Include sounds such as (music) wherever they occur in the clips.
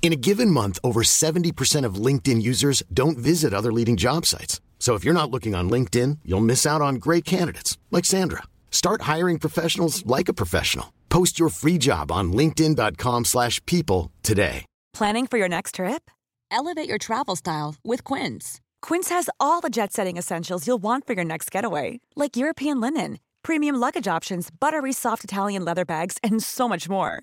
In a given month, over 70% of LinkedIn users don't visit other leading job sites. So if you're not looking on LinkedIn, you'll miss out on great candidates like Sandra. Start hiring professionals like a professional. Post your free job on linkedin.com/people today. Planning for your next trip? Elevate your travel style with Quince. Quince has all the jet-setting essentials you'll want for your next getaway, like European linen, premium luggage options, buttery soft Italian leather bags, and so much more.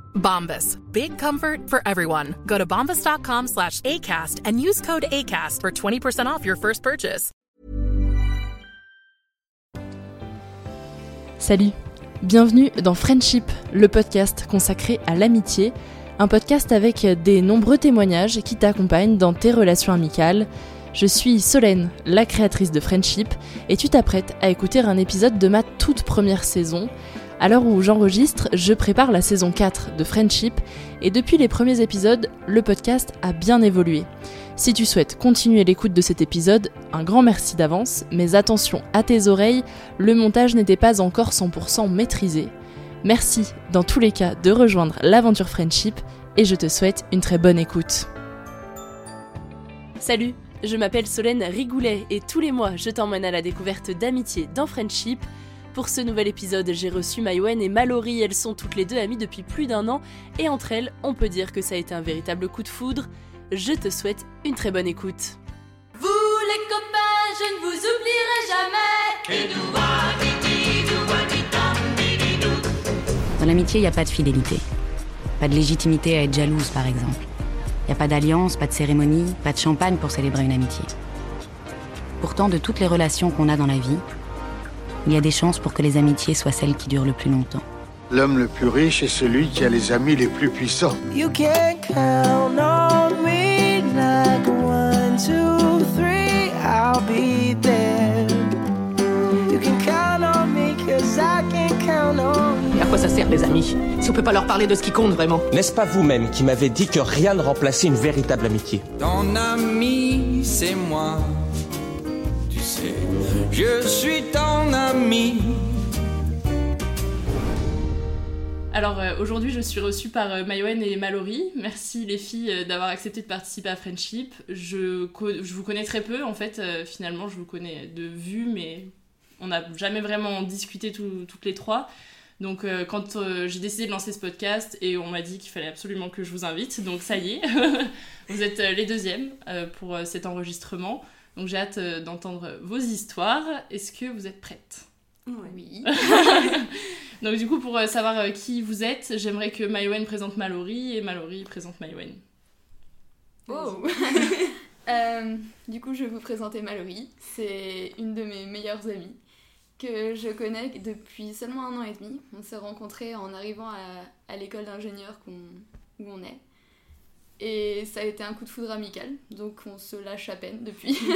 Bombas. Big comfort for everyone. Go to bombas.com slash ACAST and use code ACAST for 20% off your first purchase. Salut, bienvenue dans Friendship, le podcast consacré à l'amitié, un podcast avec des nombreux témoignages qui t'accompagnent dans tes relations amicales. Je suis Solène, la créatrice de Friendship, et tu t'apprêtes à écouter un épisode de ma toute première saison. À l'heure où j'enregistre, je prépare la saison 4 de Friendship, et depuis les premiers épisodes, le podcast a bien évolué. Si tu souhaites continuer l'écoute de cet épisode, un grand merci d'avance, mais attention à tes oreilles, le montage n'était pas encore 100% maîtrisé. Merci dans tous les cas de rejoindre l'aventure Friendship et je te souhaite une très bonne écoute. Salut, je m'appelle Solène Rigoulet et tous les mois je t'emmène à la découverte d'amitié dans Friendship. Pour ce nouvel épisode, j'ai reçu Maïwen et Mallory, elles sont toutes les deux amies depuis plus d'un an et entre elles, on peut dire que ça a été un véritable coup de foudre. Je te souhaite une très bonne écoute. Vous les copains, je ne vous oublierai jamais. Dans l'amitié, il n'y a pas de fidélité. Pas de légitimité à être jalouse, par exemple. Il n'y a pas d'alliance, pas de cérémonie, pas de champagne pour célébrer une amitié. Pourtant, de toutes les relations qu'on a dans la vie, il y a des chances pour que les amitiés soient celles qui durent le plus longtemps. L'homme le plus riche est celui qui a les amis les plus puissants. You can count on me like one, two, three, I'll be there. You can count on me cause I can count on you. À quoi ça sert les amis Si on peut pas leur parler de ce qui compte vraiment? N'est-ce pas vous-même qui m'avez dit que rien ne remplaçait une véritable amitié? Ton ami, c'est moi. Je suis ton ami. Alors euh, aujourd'hui, je suis reçue par euh, Maïwen et Mallory. Merci les filles euh, d'avoir accepté de participer à Friendship. Je, vous connais très peu en fait. euh, finalement, je vous connais de vue, mais on n'a jamais vraiment discuté tout- toutes les trois. Donc quand j'ai décidé de lancer ce podcast et on m'a dit qu'il fallait absolument que je vous invite, donc ça y est, (laughs) vous êtes les deuxièmes pour cet enregistrement. Donc j'ai hâte euh, d'entendre vos histoires. Est-ce que vous êtes prêtes Oui. (laughs) Donc du coup, pour euh, savoir euh, qui vous êtes, j'aimerais que Maïwen présente Mallory et Mallory présente Maïwen. Oh (laughs) Euh, Du coup, je vais vous présenter Mallory. C'est une de mes meilleures amies que je connais depuis seulement un an et demi. On s'est rencontrés en arrivant à, à l'école d'ingénieur où on est. Et ça a été un coup de foudre amical, donc on se lâche à peine depuis. (laughs)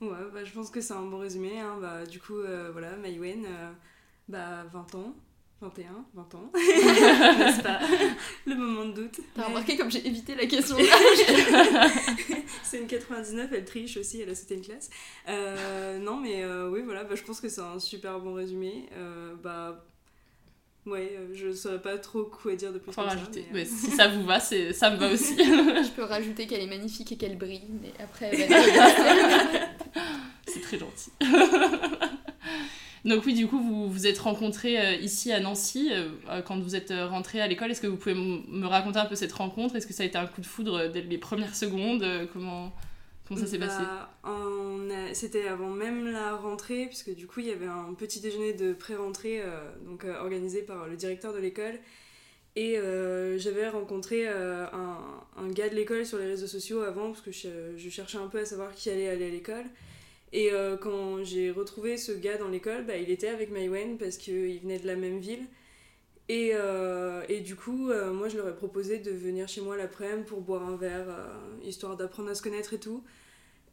Ouais, bah, je pense que c'est un bon résumé. hein. Bah, du coup, euh, voilà, Maïwen, euh, bah, 20 ans, 21, 20 ans, (laughs) n'est-ce pas Le moment de doute. T'as remarqué comme j'ai évité la question (laughs) c'est une 99, elle triche aussi, elle a sauté une classe. Euh, non, mais euh, oui, voilà, bah, je pense que c'est un super bon résumé. Euh, bah, Ouais, euh, je saurais pas trop quoi dire de plus. Faut comme ça, rajouter. mais, euh, si ça vous va, c'est ça me va (laughs) aussi. Je peux rajouter qu'elle est magnifique et qu'elle brille, mais après, elle va (laughs) C'est très gentil. Donc oui, du coup, vous vous êtes rencontrés euh, ici à Nancy euh, euh, quand vous êtes rentrés à l'école. Est-ce que vous pouvez me raconter un peu cette rencontre? Est-ce que ça a été un coup de foudre euh, dès les premières secondes? Euh, Comment comment ça s'est passé Bah, a- C'était avant même la rentrée, puisque du coup il y avait un petit déjeuner de pré-rentrée euh, donc, euh, organisé par le directeur de l'école. Et euh, j'avais rencontré euh, un, gars de l'école sur les réseaux sociaux avant, parce que je, cherchais un peu à savoir qui allait aller à l'école. Et euh, quand j'ai retrouvé ce gars dans l'école, bah, il était avec Maïwen parce qu'il venait de la même ville. Et, euh, et du coup, euh, moi, je leur ai proposé de venir chez moi l'après-midi pour boire un verre, euh, histoire d'apprendre à se connaître et tout.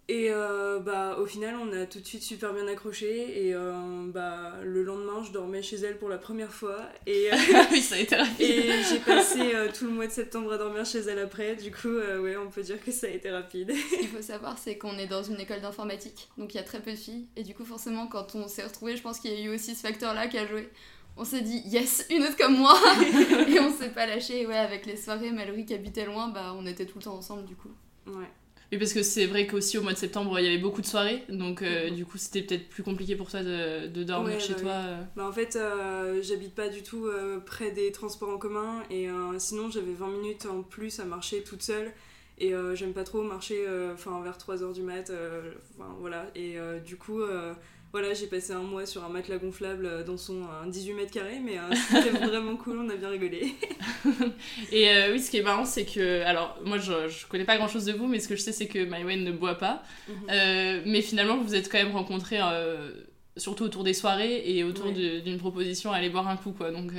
Et euh, bah, au final, on a tout de suite super bien accroché. Et euh, bah, le lendemain, je dormais chez elle pour la première fois. Et, (laughs) euh, Oui, ça a été rapide. et j'ai passé euh, tout le mois de septembre à dormir chez elle après. Du coup, euh, ouais, on peut dire que ça a été rapide. (laughs) Ce qu'il faut savoir, c'est qu'on est dans une école d'informatique, donc il y a très peu de filles. Et du coup, forcément, quand on s'est retrouvés, je pense qu'il y a eu aussi ce facteur-là qui a joué. On s'est dit, yes, une autre comme moi (laughs) Et on s'est pas lâché. Et ouais, avec les soirées, Mallory qui habitait loin, bah on était tout le temps ensemble du coup. Ouais. Oui, parce que c'est vrai qu'aussi au mois de septembre, il y avait beaucoup de soirées. Donc euh, du coup, c'était peut-être plus compliqué pour toi de, de dormir Ouais, chez bah toi. euh. Bah, en fait, euh, j'habite pas du tout euh, près des transports en commun et euh, sinon j'avais 20 minutes en plus à marcher toute seule et euh, j'aime pas trop marcher euh, enfin vers 3h du mat. euh, voilà. Et euh, du coup, euh, voilà, j'ai passé un mois sur un matelas gonflable euh, dans son euh, 18 mètres carrés, mais euh, (laughs) c'était vraiment cool, on a bien rigolé. (laughs) Et euh, oui, ce qui est marrant, c'est que. Alors, moi, je, je connais pas grand chose de vous, mais ce que je sais, c'est que Maïwen ne boit pas. Mhm. Euh, mais finalement, vous vous êtes quand même rencontrés, euh, surtout autour des soirées et autour Ouais. d'une proposition à aller boire un coup, quoi. Donc.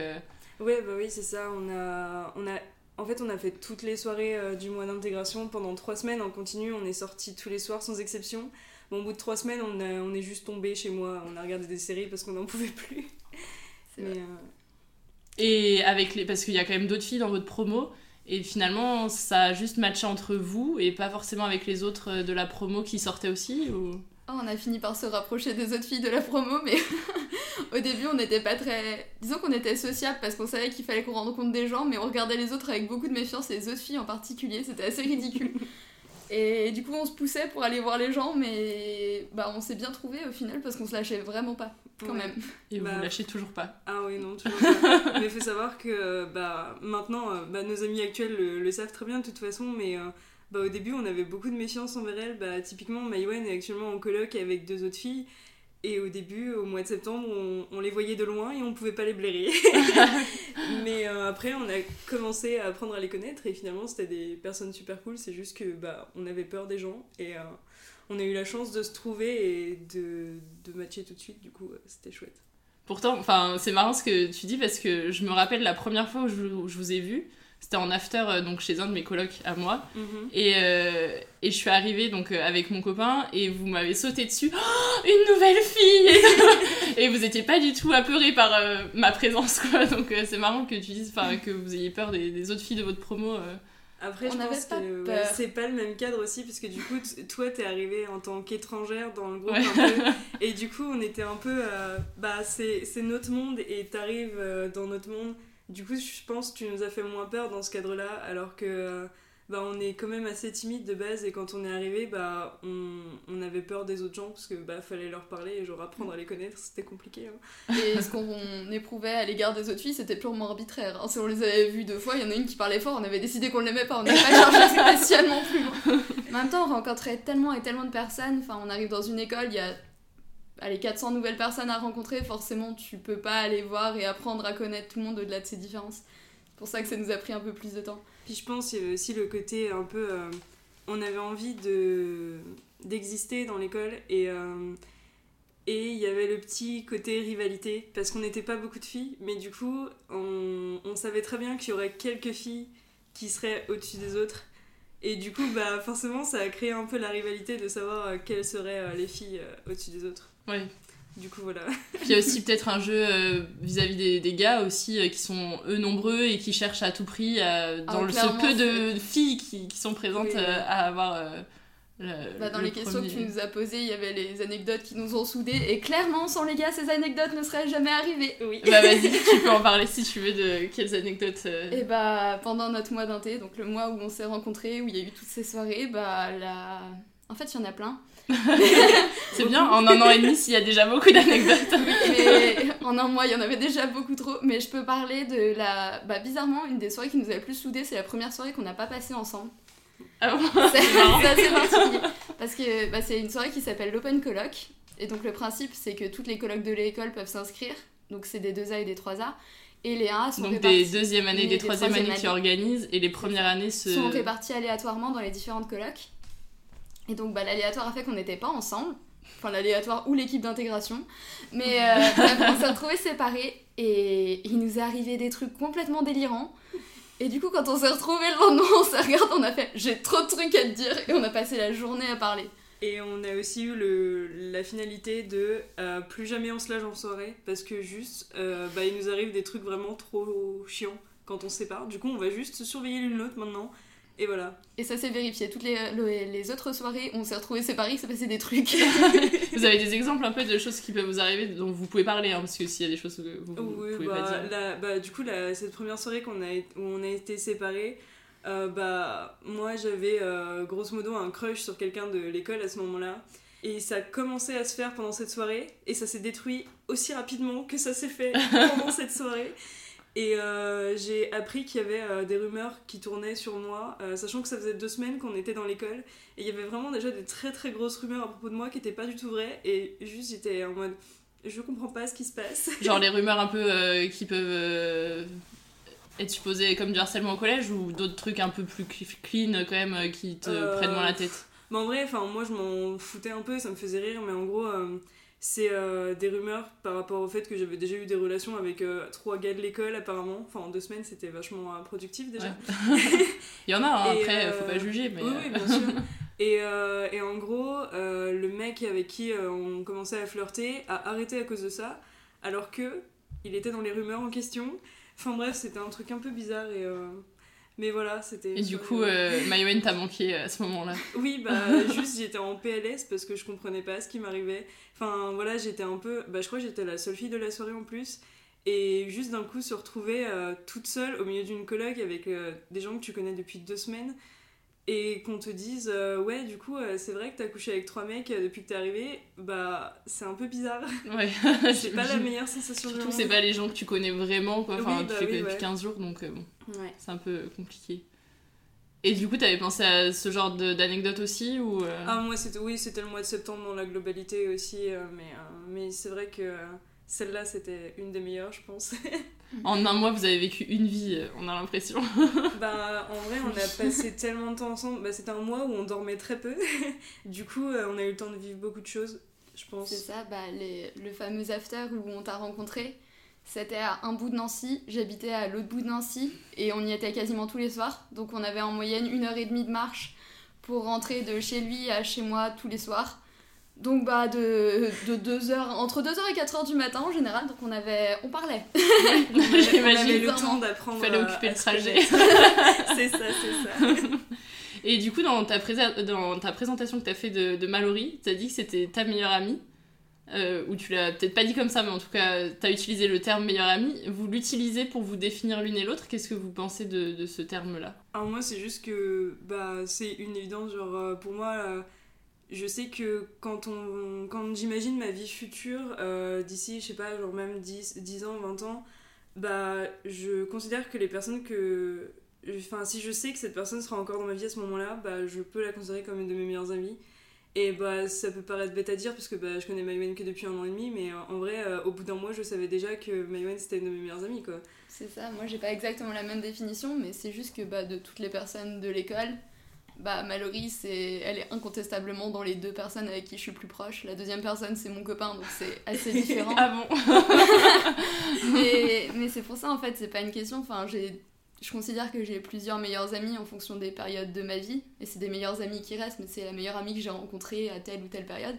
Ouais, bah oui, c'est ça. On a, on a, en fait, on a fait toutes les soirées euh, du mois d'intégration pendant trois semaines en continu. On est sortis tous les soirs sans exception. Bon, au bout de trois semaines, on, a- on est juste tombé chez moi. On a regardé des séries parce qu'on n'en (laughs) pouvait plus. Mais, euh, Et avec les. Parce qu'il y a quand même d'autres filles dans votre promo. Et finalement, ça a juste matché entre vous et pas forcément avec les autres euh, de la promo qui sortaient aussi ou... Oh, on a fini par se rapprocher des autres filles de la promo, mais (laughs) au début on n'était pas très. Disons qu'on était sociable parce qu'on savait qu'il fallait qu'on rende compte des gens, mais on regardait les autres avec beaucoup de méfiance, et les autres filles en particulier, c'était assez ridicule. (laughs) Et du coup on se poussait pour aller voir les gens, mais bah, on s'est bien trouvé au final parce qu'on se lâchait vraiment pas, quand Ouais. même. Et vous Bah, vous lâchez toujours pas. Ah oui, non, toujours pas. (laughs) mais il faut savoir que bah, maintenant, euh, bah, nos amis actuels le, le savent très bien de toute façon, mais euh, bah, au début, on avait beaucoup de méfiance envers elle. Bah, typiquement, Maïwen est actuellement en coloc avec deux autres filles. Et au début, au mois de septembre, on, on les voyait de loin et on pouvait pas les blairer. (laughs) mais euh, après, on a commencé à apprendre à les connaître et finalement, c'était des personnes super cool. C'est juste que bah, on avait peur des gens et euh, on a eu la chance de se trouver et de, de matcher tout de suite. Du coup, euh, c'était chouette. Pourtant, enfin, c'est marrant ce que tu dis parce que je me rappelle la première fois où je, où je vous ai vu, c'était en after euh, donc chez un de mes colocs à moi Mhm. et, euh, et je suis arrivée donc euh, avec mon copain et vous m'avez sauté dessus Oh, une nouvelle fille (laughs) et, vous étiez pas du tout apeuré par euh, ma présence quoi donc euh, c'est marrant que tu dises que vous ayez peur des, des autres filles de votre promo euh. Après, On je pense pas que ouais, c'est pas le même cadre aussi, parce que du coup, toi, t'es arrivée en tant qu'étrangère dans le groupe Ouais. un peu, (laughs) et du coup, on était un peu. euh, bah, c'est c'est notre monde, et t'arrives euh, dans notre monde. Du coup, je pense que tu nous as fait moins peur dans ce cadre-là, alors que. euh, bah, on est quand même assez timide de base, et quand on est arrivé, bah, on, on avait peur des autres gens, parce que bah, fallait leur parler, et genre apprendre à les connaître, c'était compliqué. hein. (laughs) Et ce qu'on éprouvait à l'égard des autres filles, c'était purement arbitraire. hein. Si on les avait vues deux fois, il y en a une qui parlait fort, on avait décidé qu'on l'aimait pas, on n'avait pas (laughs) cherché spécialement plus même temps, on rencontrait tellement et tellement de personnes. Enfin, on arrive dans une école, il y a allez, 400 nouvelles personnes à rencontrer. Forcément, tu peux pas aller voir et apprendre à connaître tout le monde au-delà de ses différences. C'est pour ça que ça nous a pris un peu plus de temps. Puis je pense qu'il y aussi le côté un peu. euh, on avait envie de d'exister dans l'école et. euh, et il y avait le petit côté rivalité, parce qu'on n'était pas beaucoup de filles, mais du coup, on, on savait très bien qu'il y aurait quelques filles qui seraient au-dessus des autres. Et du coup, bah, forcément, ça a créé un peu la rivalité de savoir euh, quelles seraient les filles au-dessus des autres. Ouais. Du coup, voilà. Puis il y a aussi peut-être un jeu euh, vis-à-vis des, des gars aussi euh, qui sont eux nombreux et qui cherchent à tout prix, euh, dans Ah, le, ce peu de filles qui, qui sont présentes, Oui, oui. à avoir le- Bah, dans le les questions que tu nous as posées, il y avait les anecdotes qui nous ont soudés. Et clairement, sans les gars, ces anecdotes ne seraient jamais arrivées. Oui. (laughs) Bah vas-y, tu peux en parler si tu veux de quelles anecdotes. Et bah, pendant notre mois d'inté, donc le mois où on s'est rencontrés, où il y a eu toutes ces soirées, bah, la... en fait, il y en a plein. (laughs) C'est bien, en un an et demi, s'il y a déjà beaucoup d'anecdotes. Mais en un mois, il y en avait déjà beaucoup trop. Mais je peux parler de la. Bah, bizarrement, une des soirées qui nous a le plus soudés, c'est la première soirée qu'on n'a pas passée ensemble. Ah bon? (laughs) C'est assez particulier. Parce que bah, c'est une soirée qui s'appelle l'Open Colloque. Et donc, le principe, c'est que toutes les colloques de l'école peuvent s'inscrire. Donc, c'est des 2A et des 3A. Et les 1A sont Donc des deuxième années, des troisième années qui organisent et les premières années se. sont répartis aléatoirement dans les différentes colocs. Et donc bah, l'aléatoire a fait qu'on n'était pas ensemble. Enfin l'aléatoire ou l'équipe d'intégration. Mais euh, (laughs) on s'est retrouvés séparés et il nous est arrivé des trucs complètement délirants. Et du coup quand on s'est retrouvés le lendemain, on s'est regardé, on a fait j'ai trop de trucs à te dire et on a passé la journée à parler. Et on a aussi eu le, la finalité de euh, plus jamais on se lâche en soirée parce que juste euh, bah, il nous arrive des trucs vraiment trop chiants quand on se sépare. Du coup, on va juste surveiller l'une l'autre maintenant. Et voilà. Et ça s'est vérifié. Toutes les, les, les autres soirées où on s'est retrouvés séparés, il s'est passé des trucs. (laughs) Vous avez des exemples un peu de choses qui peuvent vous arriver dont vous pouvez parler, hein, parce que s'il y a des choses que vous, vous Oui, pouvez bah, pas dire. la- bah, du coup, la- cette première soirée qu'on a, où on a été séparés, euh, bah, moi j'avais euh, grosso modo un crush sur quelqu'un de l'école à ce moment-là. Et ça a commencé à se faire pendant cette soirée, et ça s'est détruit aussi rapidement que ça s'est fait (laughs) pendant cette soirée. Et euh, j'ai appris qu'il y avait euh, des rumeurs qui tournaient sur moi, euh, sachant que ça faisait deux semaines qu'on était dans l'école. Et il y avait vraiment déjà des très très grosses rumeurs à propos de moi qui n'étaient pas du tout vraies. Et juste j'étais en mode, je comprends pas ce qui se passe. (laughs) Genre les rumeurs un peu qui peuvent être supposées comme du harcèlement au collège ou d'autres trucs un peu plus cl- clean quand même qui te prennent moins la tête? Mais en vrai, enfin moi je m'en foutais un peu, ça me faisait rire, mais en gros c'est euh, des rumeurs par rapport au fait que j'avais déjà eu des relations avec euh, trois gars de l'école apparemment. Enfin en deux semaines c'était vachement euh, productif déjà. (laughs) Il y en a, hein, Et, après, faut pas juger, mais. Oui, oui, bien sûr. (laughs) Et, et en gros, le mec avec qui on commençait à flirter a arrêté à cause de ça, alors que il était dans les rumeurs en question. Enfin bref, c'était un truc un peu bizarre et. Mais voilà, c'était. Et du coup, euh, Mayowen t'a manqué à ce moment-là. Oui, bah (laughs) juste j'étais en PLS parce que je comprenais pas ce qui m'arrivait. Enfin voilà, j'étais un peu. Bah je crois que j'étais la seule fille de la soirée en plus. Et juste d'un coup se retrouver euh, toute seule au milieu d'une coloc avec euh, des gens que tu connais depuis deux semaines et qu'on te dise euh, ouais du coup c'est vrai que t'as couché avec trois mecs depuis que t'es arrivé bah c'est un peu bizarre Ouais. (laughs) c'est pas la (laughs) meilleure sensation Surtout, c'est pas les gens que tu connais vraiment, quoi. Enfin, Oui, tu bah fais oui, depuis ouais. 15 jours, donc bon, Ouais. c'est un peu compliqué. Et du coup, t'avais pensé à ce genre de- d'anecdote aussi ou euh, Ah, moi, c'était, oui, c'était le mois de septembre dans la globalité aussi, euh, mais, euh, mais c'est vrai que euh, celle-là, c'était une des meilleures, je pense. (laughs) En un mois, vous avez vécu une vie, on a l'impression. (laughs) bah, en vrai, on a passé tellement de temps ensemble. Bah, c'était un mois où on dormait très peu. (laughs) du coup, euh, on a eu le temps de vivre beaucoup de choses, je pense. C'est ça, bah, les- le fameux after où on t'a rencontré. C'était à un bout de Nancy, j'habitais à l'autre bout de Nancy et on y était quasiment tous les soirs. Donc on avait en moyenne une heure et demie de marche pour rentrer de chez lui à chez moi tous les soirs. Donc bah de, de 2 heures, entre 2h et 4h du matin en général, donc on avait. on parlait. (laughs) J'imagine. le temps d'apprendre Fallait occuper à le trajet. (laughs) c'est ça, c'est ça. Et du coup, dans ta, présa- dans ta présentation que t'as fait de, de Mallory, t'as dit que c'était ta meilleure amie. Euh, ou tu l'as peut-être pas dit comme ça, mais en tout cas, t'as utilisé le terme meilleure amie. Vous l'utilisez pour vous définir l'une et l'autre? Qu'est-ce que vous pensez de, de ce terme-là? Alors moi c'est juste que bah c'est une évidence genre euh, pour moi euh, je sais que quand on quand j'imagine ma vie future euh, d'ici je sais pas genre même 10, 10 ans 20 ans bah je considère que les personnes que enfin si je sais que cette personne sera encore dans ma vie à ce moment-là bah je peux la considérer comme une de mes meilleures amies et bah ça peut paraître bête à dire parce que bah, je connais Maïwen que depuis un an et demi mais euh, en vrai euh, au bout d'un mois je savais déjà que Maïwen c'était une de mes meilleures amies quoi C'est ça, moi j'ai pas exactement la même définition, mais c'est juste que bah, de toutes les personnes de l'école, bah, Mallory, c'est... elle est incontestablement dans les deux personnes avec qui je suis plus proche. La deuxième personne, c'est mon copain, donc c'est assez (laughs) différent. Ah bon (laughs) Mais, mais c'est pour ça, en fait, c'est pas une question. Enfin, j'ai... Je considère que j'ai plusieurs meilleurs amis en fonction des périodes de ma vie, et c'est des meilleurs amis qui restent, mais c'est la meilleure amie que j'ai rencontrée à telle ou telle période.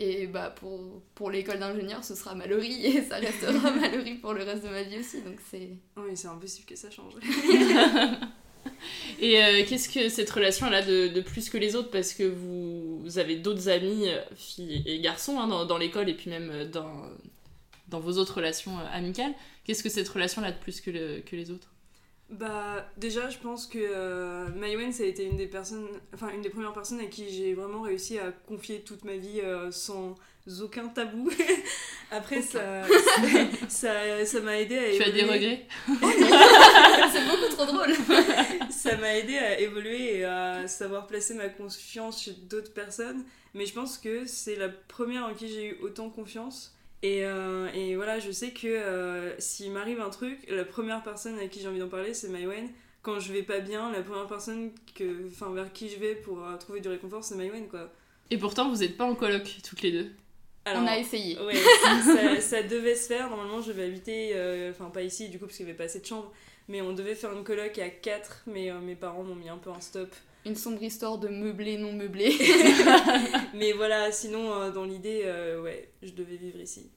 Et bah pour, pour l'école d'ingénieur, ce sera Mallory, (laughs) et ça restera (laughs) Mallory pour le reste de ma vie aussi, donc c'est... oui c'est impossible que ça change (laughs) Et euh, qu'est-ce que cette relation a de, de plus que les autres? Parce que vous, vous avez d'autres amis, euh, filles et garçons, hein, dans, dans l'école et puis même euh, dans, dans vos autres relations amicales. Qu'est-ce que cette relation a de plus que, le- que les autres? Bah déjà je pense que euh, Maïwen ça a été une des personnes, enfin une des premières personnes à qui j'ai vraiment réussi à confier toute ma vie euh, sans aucun tabou. (laughs) Après ça ça ça m'a aidé à Tu as des évoluer. regrets (laughs) (laughs) C'est beaucoup trop drôle. ça m'a aidé à évoluer et à savoir placer ma confiance chez d'autres personnes. Mais je pense que c'est la première en qui j'ai eu autant confiance. Et, euh, et voilà, je sais que euh, s'il m'arrive un truc, la première personne à qui j'ai envie d'en parler, c'est Maïwen. Quand je vais pas bien, la première personne que, enfin, vers qui je vais pour euh, trouver du réconfort, c'est Maïwen, quoi. Et pourtant, vous n'êtes pas en coloc toutes les deux. On a essayé. Ouais, (laughs) ça, ça devait se faire. Normalement, je vais habiter, euh, enfin pas ici du coup parce qu'il n'y avait pas assez de chambres, mais on devait faire une coloc à 4, mais euh, mes parents m'ont mis un peu un stop. Une sombre histoire de meublé non meublé. (laughs) mais voilà, sinon euh, dans l'idée, euh, ouais, je devais vivre ici.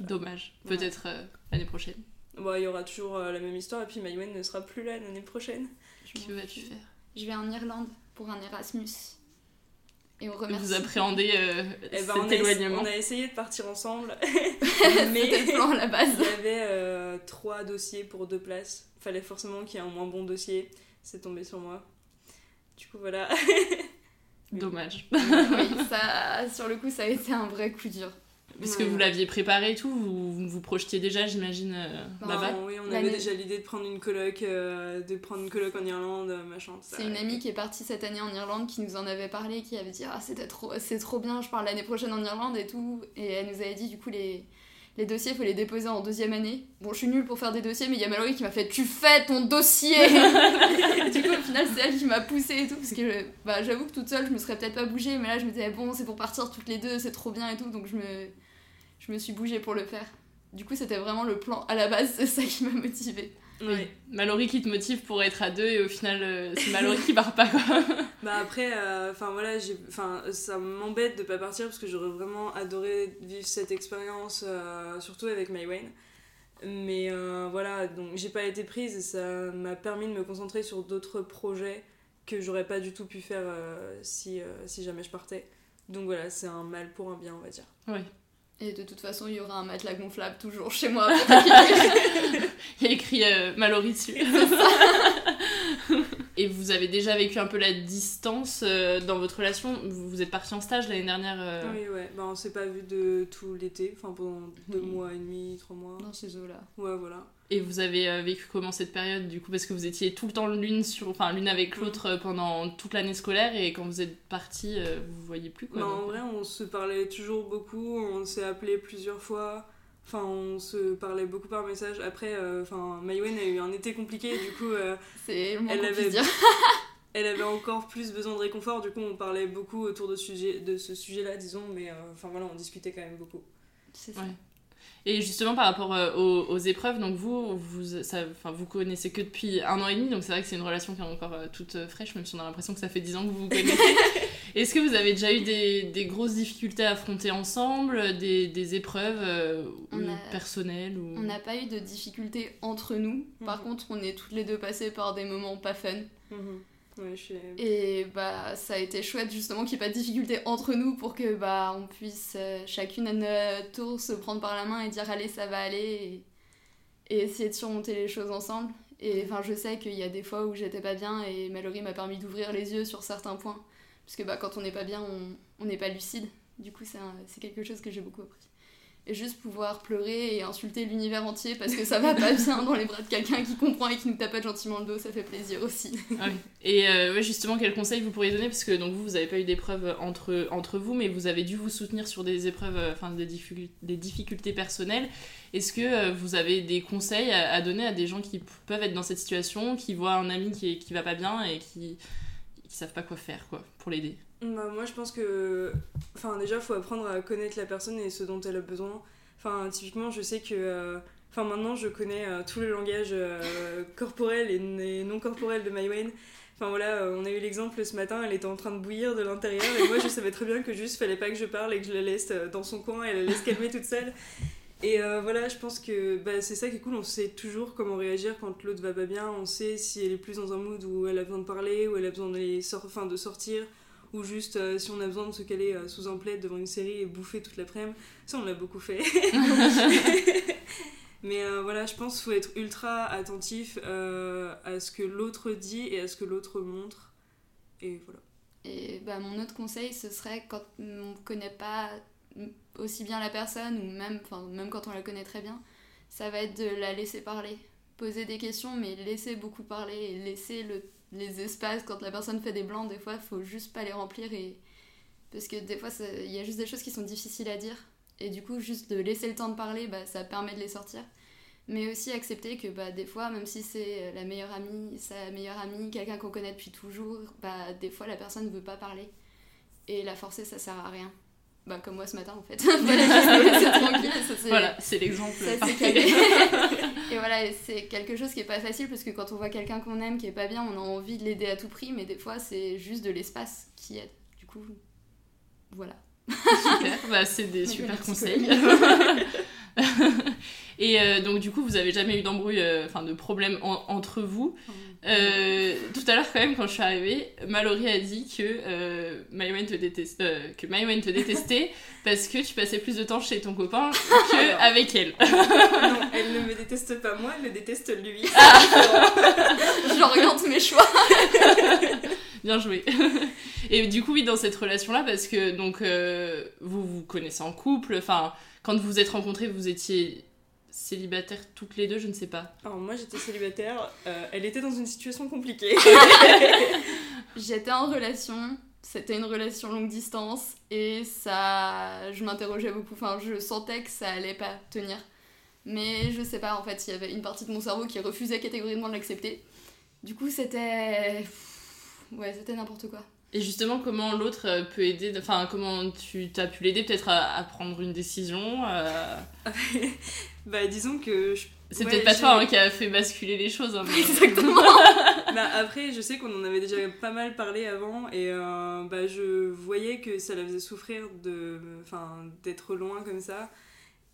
Dommage. Peut-être euh, l'année prochaine. Bon, il y aura toujours euh, la même histoire et puis Maïwen ne sera plus là l'année prochaine. Que vas-tu faire? Je vais en Irlande pour un Erasmus. Et on remercie. Vous appréhendez euh, Eh ben, cet on, a, éloignement on a essayé de partir ensemble, (laughs) mais le plan à la base. il y avait euh, trois dossiers pour deux places. Fallait forcément qu'il y ait un moins bon dossier. C'est tombé sur moi. Du coup, voilà. (laughs) Dommage. oui, (laughs) ça, sur le coup, ça a été un vrai coup dur. Parce que vous l'aviez préparé et tout, vous vous, projetiez déjà, j'imagine, euh, là-bas oui, on avait déjà l'idée de prendre une coloc, euh, de prendre une coloc en Irlande, euh, machin. tout ça. C'est une amie qui est partie cette année en Irlande qui nous en avait parlé, qui avait dit Ah, c'était trop, c'est trop bien, je pars l'année prochaine en Irlande et tout. Et elle nous avait dit Du coup, les, les dossiers, il faut les déposer en deuxième année. Bon, je suis nulle pour faire des dossiers, mais il y a Mallory qui m'a fait Tu fais ton dossier (laughs) Du coup, au final, c'est elle qui m'a poussée et tout. Parce que bah, j'avoue que toute seule, je me serais peut-être pas bougée, mais là, je me disais Bon, c'est pour partir toutes les deux, c'est trop bien et tout. Donc, je me, je me suis bougée pour le faire. Du coup, c'était vraiment le plan à la base, (laughs) c'est ça qui m'a motivée. Mallory qui te motive pour être à deux et au final, euh, c'est Mallory qui part pas quoi. (laughs) Bah après, enfin voilà, j'ai, enfin ça m'embête de pas partir parce que j'aurais vraiment adoré vivre cette expérience, euh, surtout avec Maïwen. Mais euh, voilà, donc j'ai pas été prise et ça m'a permis de me concentrer sur d'autres projets que j'aurais pas du tout pu faire euh, si, euh, si jamais je partais. Donc voilà, c'est un mal pour un bien, on va dire. Oui. Et de toute façon, il y aura un matelas gonflable toujours chez moi. (laughs) Il y a écrit euh, Mallory dessus. (laughs) et vous avez déjà vécu un peu la distance euh, dans votre relation. Vous, vous êtes parti en stage l'année dernière. euh, Oui, ouais, bah on s'est pas vu de tout l'été, enfin pendant deux mois et demi, trois mois. Dans ces eaux-là. Ouais, voilà. Et vous avez euh, vécu comment cette période du coup? Parce que vous étiez tout le temps l'une sur, enfin l'une avec l'autre pendant toute l'année scolaire et quand vous êtes partis, euh, vous voyez plus quoi. Bah, donc. en vrai, on se parlait toujours beaucoup, on s'est appelé plusieurs fois. Enfin, on se parlait beaucoup par message. Après, euh, enfin, Maïwen a eu un été compliqué, du coup, euh, C'est elle avait, dire. (laughs) elle avait encore plus besoin de réconfort. Du coup, on parlait beaucoup autour de, sujet, de ce sujet-là, disons. Mais euh, enfin voilà, on discutait quand même beaucoup. C'est ça. Ouais. Et justement par rapport euh, aux, aux épreuves, donc vous, vous, ça, enfin, vous connaissez que depuis un an et demi, donc c'est vrai que c'est une relation qui est encore euh, toute euh, fraîche, même si on a l'impression que ça fait 10 ans que vous vous connaissez. (laughs) Est-ce que vous avez déjà eu des, des grosses difficultés à affronter ensemble, des, des épreuves euh, On ou a- personnelles ou... On n'a pas eu de difficultés entre nous. Par Mhm. contre, on est toutes les deux passées par des moments pas fun. Ouais, je suis... Et bah, ça a été chouette justement qu'il n'y ait pas de difficultés entre nous pour que bah, on puisse euh, chacune à notre tour se prendre par la main et dire allez, ça va aller et, et essayer de surmonter les choses ensemble. Et enfin, je sais qu'il y a des fois où j'étais pas bien et Mallory m'a permis d'ouvrir les yeux sur certains points. Parce que bah, quand on n'est pas bien, on- n'est pas lucide. Du coup, c'est quelque chose que j'ai beaucoup appris. Et juste pouvoir pleurer et insulter l'univers entier parce que ça va pas (laughs) bien dans les bras de quelqu'un qui comprend et qui nous tapote gentiment le dos, ça fait plaisir aussi. Ah oui. Et euh, ouais, justement, quels conseils vous pourriez donner? Parce que donc, vous, vous n'avez pas eu d'épreuves entre, entre vous, mais vous avez dû vous soutenir sur des épreuves, euh, enfin des, difficultés, des difficultés personnelles. Est-ce que euh, vous avez des conseils à, à donner à des gens qui peuvent être dans cette situation, qui voient un ami qui, est, qui va pas bien et qui, qui savent pas quoi faire quoi, l'aider Bah, moi, je pense que. Enfin, déjà, faut apprendre à connaître la personne et ce dont elle a besoin. Enfin, typiquement, je sais que. euh, Enfin, maintenant, je connais euh, tout le langage euh, corporel et, non corporel de Maïwen. Enfin, voilà, on a eu l'exemple ce matin, elle était en train de bouillir de l'intérieur et moi, je savais très bien que juste fallait pas que je parle et que je la laisse dans son coin et la laisse calmer toute seule. Et voilà, je pense que bah, c'est ça qui est cool, on sait toujours comment réagir quand l'autre va pas bien, on sait si elle est plus dans un mood où elle a besoin de parler, où elle a besoin de sortir, ou juste euh, si on a besoin de se caler euh, sous un plaid devant une série et bouffer toute l'après-midi. Ça, on l'a beaucoup fait. (laughs) Mais euh, voilà, je pense qu'il faut être ultra attentif à ce que l'autre dit et à ce que l'autre montre. Et voilà. Et bah, mon autre conseil, ce serait quand on connaît pas aussi bien la personne, ou même, même quand on la connaît très bien, ça va être de la laisser parler. Poser des questions, mais laisser beaucoup parler et laisser le, les espaces. Quand la personne fait des blancs, des fois, il faut juste pas les remplir. Et... Parce que des fois, il y a juste des choses qui sont difficiles à dire. Et du coup, juste de laisser le temps de parler, bah, ça permet de les sortir. Mais aussi accepter que bah, des fois, même si c'est la meilleure amie, sa meilleure amie, quelqu'un qu'on connaît depuis toujours, bah, des fois la personne ne veut pas parler. Et la forcer, ça sert à rien. Bah, comme moi ce matin en fait. (laughs) Tranquille, ça, c'est- Voilà, c'est l'exemple ça, c'est calmé. (laughs) et voilà, c'est quelque chose qui est pas facile parce que quand on voit quelqu'un qu'on aime qui est pas bien, on a envie de l'aider à tout prix, mais des fois c'est juste de l'espace qui aide. Du coup, voilà. Super, bah, c'est des (laughs) super conseils. (laughs) (laughs) Et euh, donc du coup, vous avez jamais eu d'embrouille, euh, enfin de problème en- entre vous. Euh, tout à l'heure quand même, quand je suis arrivée, Mallory a dit que euh, Maïwen te déteste, que Maïwen te détestait (laughs) parce que tu passais plus de temps chez ton copain (laughs) que avec elle. non, elle ne me déteste pas moi, elle me déteste lui. (laughs) J'oriente mes choix. Bien joué. Et du coup, oui, dans cette relation-là, parce que donc euh, vous vous connaissez en couple, enfin, quand vous vous êtes rencontrés, vous étiez célibataires toutes les deux, je ne sais pas. Alors moi j'étais célibataire, euh, elle était dans une situation compliquée. (laughs) J'étais en relation, c'était une relation longue distance et ça, je m'interrogeais beaucoup. Enfin, je sentais que ça allait pas tenir. Mais je sais pas, en fait, il y avait une partie de mon cerveau qui refusait catégoriquement de l'accepter. Du coup, c'était. Ouais, c'était n'importe quoi. Et justement, comment l'autre euh, peut aider, enfin, comment tu as pu l'aider peut-être à, à prendre une décision euh, (laughs) bah disons que... je- C'est ouais, peut-être pas toi hein, qui a fait basculer les choses. hein, mais- (laughs) Exactement (laughs) bah après, je sais qu'on en avait déjà pas mal parlé avant et euh, bah, je voyais que ça la faisait souffrir de, enfin, d'être loin comme ça.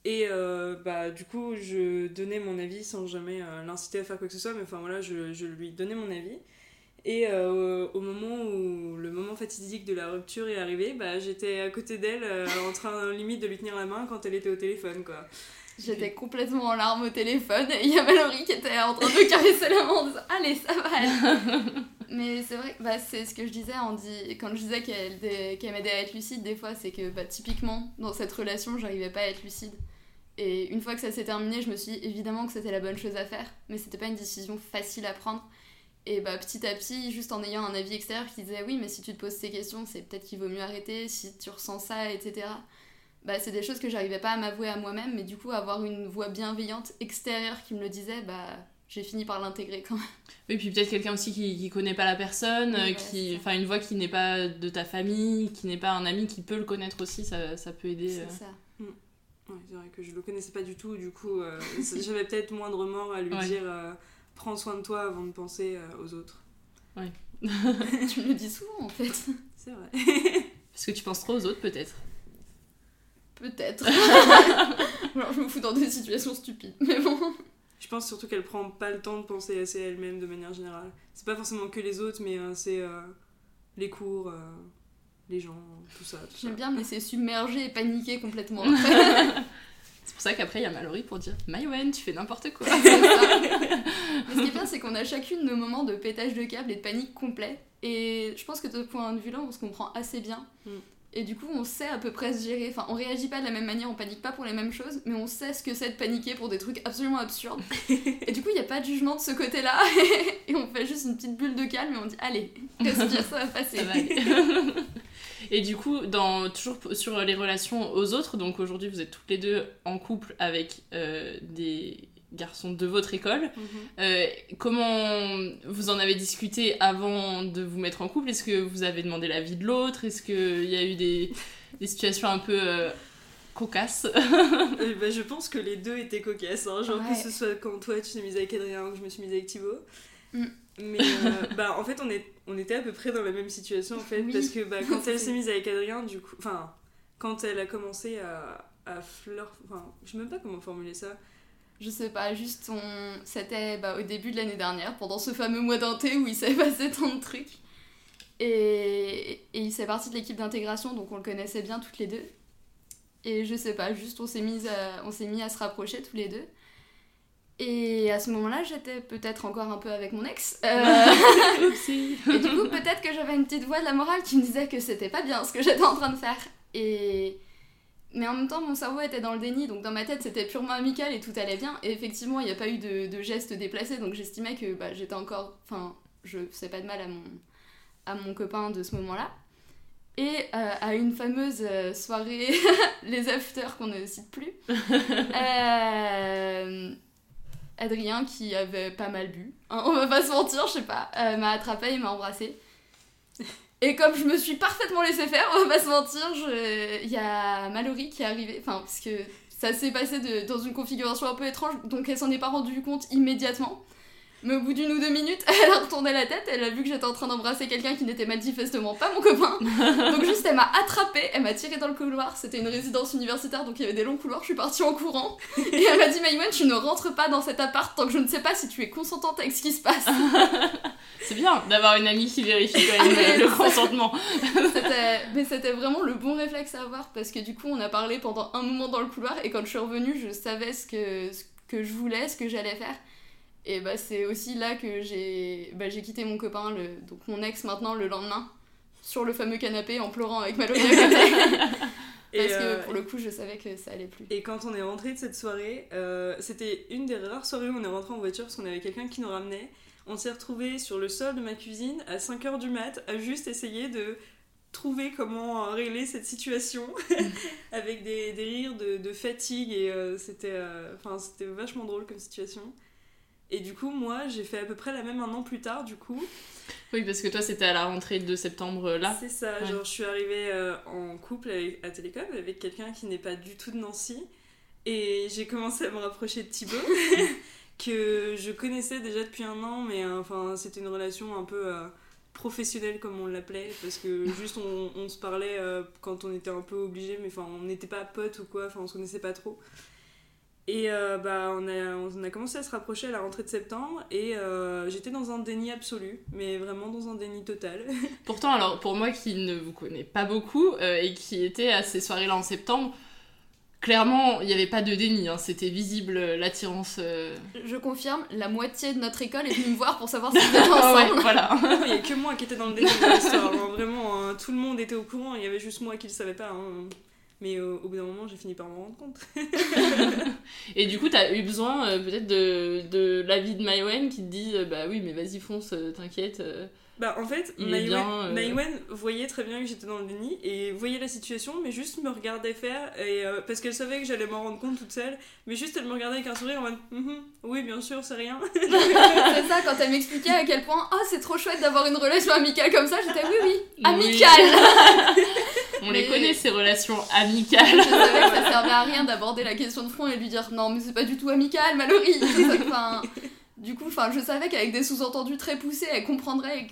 Et euh, bah, du coup, je donnais mon avis sans jamais euh, l'inciter à faire quoi que ce soit, mais enfin voilà, je, je lui donnais mon avis. Et euh, au moment où le moment fatidique de la rupture est arrivé, bah, j'étais à côté d'elle euh, en train limite de lui tenir la main quand elle était au téléphone quoi. J'étais complètement en larmes au téléphone et il y a Mallory qui était en train de me caresser la main en disant Allez, ça va aller. (laughs) Mais c'est vrai, bah, c'est ce que je disais on dit, quand je disais qu'elle qu'elle m'aidait à être lucide, des fois, c'est que bah, typiquement, dans cette relation, j'arrivais pas à être lucide. Et une fois que ça s'est terminé, je me suis dit évidemment que c'était la bonne chose à faire, mais c'était pas une décision facile à prendre. Et bah, petit à petit, juste en ayant un avis extérieur qui disait oui, mais si tu te poses ces questions, c'est peut-être qu'il vaut mieux arrêter, si tu ressens ça, etc. Bah, c'est des choses que j'arrivais pas à m'avouer à moi-même, mais du coup, avoir une voix bienveillante extérieure qui me le disait, bah, j'ai fini par l'intégrer quand même. Oui, puis peut-être quelqu'un aussi qui, qui connaît pas la personne, euh, qui, enfin une voix qui n'est pas de ta famille, qui n'est pas un ami, qui peut le connaître aussi, ça, ça peut aider. euh. C'est ça. Ouais, c'est vrai que je le connaissais pas du tout, du coup euh, j'avais peut-être moins de remords à lui Ouais. dire euh, prends soin de toi avant de penser euh, aux autres. Ouais. (laughs) tu me le dis souvent en fait. C'est vrai. (laughs) Parce que tu penses trop aux autres, peut-être. Peut-être. (laughs) Alors je me fous dans des situations stupides, mais bon. Je pense surtout qu'elle prend pas le temps de penser assez à elle-même de manière générale. C'est pas forcément que les autres, mais euh, c'est euh, les cours, euh, les gens, tout ça. J'aime bien me laisser submerger et paniquer complètement. (laughs) C'est pour ça qu'après il y a Mallory pour dire Maïwen, tu fais n'importe quoi. (laughs) Mais ce qui est bien, c'est qu'on a chacune nos moments de pétage de câble et de panique complet. Et je pense que de ce point de vue-là, on se comprend assez bien. Mm. Et du coup, on sait à peu près se gérer. Enfin, on réagit pas de la même manière, on panique pas pour les mêmes choses, mais on sait ce que c'est de paniquer pour des trucs absolument absurdes. (laughs) et du coup, il n'y a pas de jugement de ce côté-là. (laughs) et on fait juste une petite bulle de calme et on dit Allez, respire, ça va passer. Ça va. (laughs) Et du coup, dans, toujours sur les relations aux autres, donc aujourd'hui vous êtes toutes les deux en couple avec euh, des garçons de votre école. Mhm. Euh, comment vous en avez discuté avant de vous mettre en couple? Est-ce que vous avez demandé l'avis de l'autre? Est-ce qu'il y a eu des, des situations un peu euh, cocasses? (laughs) Euh, bah, je pense que les deux étaient cocasses, hein, genre Ouais. que ce soit quand toi tu t'es mise avec Adrien ou que je me suis mise avec Thibaut. Mm. Mais euh, bah, en fait, on, est, on était à peu près dans la même situation en fait, Oui. parce que bah, (laughs) quand elle s'est mise avec Adrien, du coup, enfin, quand elle a commencé à, à fleur. Enfin, je sais même pas comment formuler ça. Je sais pas, juste on... c'était bah, au début de l'année dernière, pendant ce fameux mois d'un thé où il s'est (laughs) passé tant de trucs. Et, et il s'est parti de l'équipe d'intégration, donc on le connaissait bien toutes les deux. Et je sais pas, juste on s'est mis à, on s'est mis à se rapprocher tous les deux. Et à ce moment-là, j'étais peut-être encore un peu avec mon ex. Euh, (laughs) (laughs) et du coup, peut-être que j'avais une petite voix de la morale qui me disait que c'était pas bien ce que j'étais en train de faire. Et mais en même temps, mon cerveau était dans le déni, donc dans ma tête, c'était purement amical et tout allait bien. Et effectivement, il n'y a pas eu de, de gestes déplacés, donc j'estimais que bah, j'étais encore. Enfin, je faisais pas de mal à mon, à mon copain de ce moment-là. Et euh, à une fameuse euh, soirée, (laughs) les afters qu'on ne cite plus, (laughs) euh, Adrien, qui avait pas mal bu, hein, on va pas se mentir, je sais pas, euh, m'a attrapé et m'a embrassé. Et comme je me suis parfaitement laissé faire, on va pas se mentir, il y a Mallory qui est arrivée, parce que ça s'est passé dans une configuration un peu étrange, donc elle s'en est pas rendue compte immédiatement. Mais au bout d'une ou deux minutes, (laughs) elle a retourné la tête, elle a vu que j'étais en train d'embrasser quelqu'un qui n'était manifestement pas mon copain. (laughs) Donc juste, elle m'a attrapée, elle m'a tirée dans le couloir, c'était une résidence universitaire, donc il y avait des longs couloirs, je suis partie en courant. (laughs) Et elle m'a dit, Maïwen, tu ne rentres pas dans cet appart tant que je ne sais pas si tu es consentante avec ce qui se passe. C'est bien d'avoir une amie qui vérifie quand même Ah, le consentement. Mais c'était vraiment le bon réflexe à avoir parce que du coup on a parlé pendant un moment dans le couloir et quand je suis revenue je savais ce que, ce que je voulais, ce que j'allais faire. Et bah c'est aussi là que j'ai bah, quitté mon copain, le... donc mon ex maintenant le lendemain, sur le fameux canapé en pleurant avec. (laughs) Et, (laughs) parce euh, que pour le coup je savais que ça allait plus. Et quand on est rentré de cette soirée, euh, c'était une des rares soirées où on est rentré en voiture parce qu'on avait quelqu'un qui nous ramenait. On s'est retrouvé sur le sol de ma cuisine à 5h du mat à juste essayer de trouver comment régler cette situation (laughs) avec des, des rires de, de fatigue et euh, c'était euh, c'était vachement drôle comme situation. Et du coup, moi, j'ai fait à peu près la même un an plus tard, du coup. Oui, parce que toi, c'était à la rentrée de septembre là. C'est ça, Ouais. genre je suis arrivée euh, en couple avec- à Télécom avec quelqu'un qui n'est pas du tout de Nancy et j'ai commencé à me rapprocher de Thibaut (laughs) que je connaissais déjà depuis un an mais euh, enfin c'était une relation un peu euh, professionnelle comme on l'appelait parce que (laughs) juste on, on se parlait quand on était un peu obligé mais enfin on n'était pas potes ou quoi, enfin on se connaissait pas trop. Et euh, bah, on, a, on a commencé à se rapprocher à la rentrée de septembre et euh, j'étais dans un déni absolu, mais vraiment dans un déni total. (laughs) Pourtant, alors pour moi qui ne vous connais pas beaucoup euh, et qui était à ces soirées-là en septembre, clairement, il n'y avait pas de déni, hein, c'était visible l'attirance. euh. Je confirme, la moitié de notre école est venue me (laughs) voir pour savoir si on était Ouais, ensemble. voilà. Il n'y a que moi qui étais dans le déni de l'histoire. hein. Vraiment, hein, tout le monde était au courant, il y avait juste moi qui le savais pas. Mais au bout d'un moment, j'ai fini par m'en rendre compte. (laughs) (laughs) Et du coup, t'as eu besoin euh, peut-être de, de l'avis de Maïwen qui te dit euh, Bah oui, mais vas-y, fonce, euh, t'inquiète. Bah en fait, Maïwen, voyait très bien que j'étais dans le déni et voyait la situation, mais juste me regardait faire et parce qu'elle savait que j'allais m'en rendre compte toute seule, mais juste elle me regardait avec un sourire en mode Mhm, oui bien sûr c'est rien. (laughs) c'est ça, quand elle m'expliquait à quel point, oh c'est trop chouette d'avoir une relation amicale comme ça, j'étais oui, oui, amicale On les connaît, ces relations Je amicales. savais que ça servait à rien d'aborder la question de front et lui dire non, mais c'est pas du tout amical, Mallory enfin, Du coup, enfin, je savais qu'avec des sous-entendus très poussés, elle comprendrait.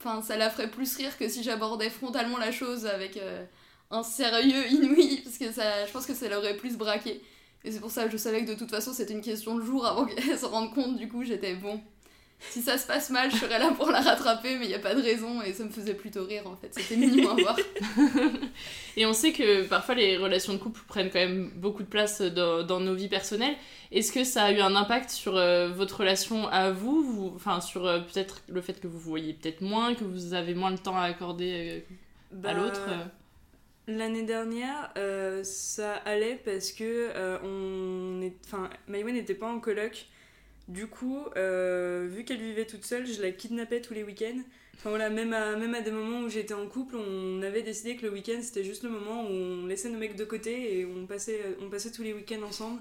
Enfin, ça la ferait plus rire que si j'abordais frontalement la chose avec euh, un sérieux inouï, parce que ça, je pense que ça l'aurait plus braqué. Et c'est pour ça que je savais que de toute façon c'était une question de jour avant qu'elle se rende compte. Du coup, j'étais bon. Si ça se passe mal, je serais là pour la rattraper, mais il y a pas de raison et ça me faisait plutôt rire en fait. C'était mignon à voir. (laughs) Et on sait que parfois les relations de couple prennent quand même beaucoup de place dans, dans nos vies personnelles. Est-ce que ça a eu un impact sur euh, votre relation à vous, vous- Enfin, sur euh, peut-être le fait que vous voyez peut-être moins, que vous avez moins de temps à accorder euh, à Bah, l'autre euh. L'année dernière, euh, ça allait parce que euh, on est, enfin, Maïwen n'était pas en coloc. Du coup, euh, vu qu'elle vivait toute seule, je la kidnappais tous les week-ends. Enfin voilà, même à, même à des moments où j'étais en couple, on avait décidé que le week-end c'était juste le moment où on laissait nos mecs de côté et on passait, on passait tous les week-ends ensemble.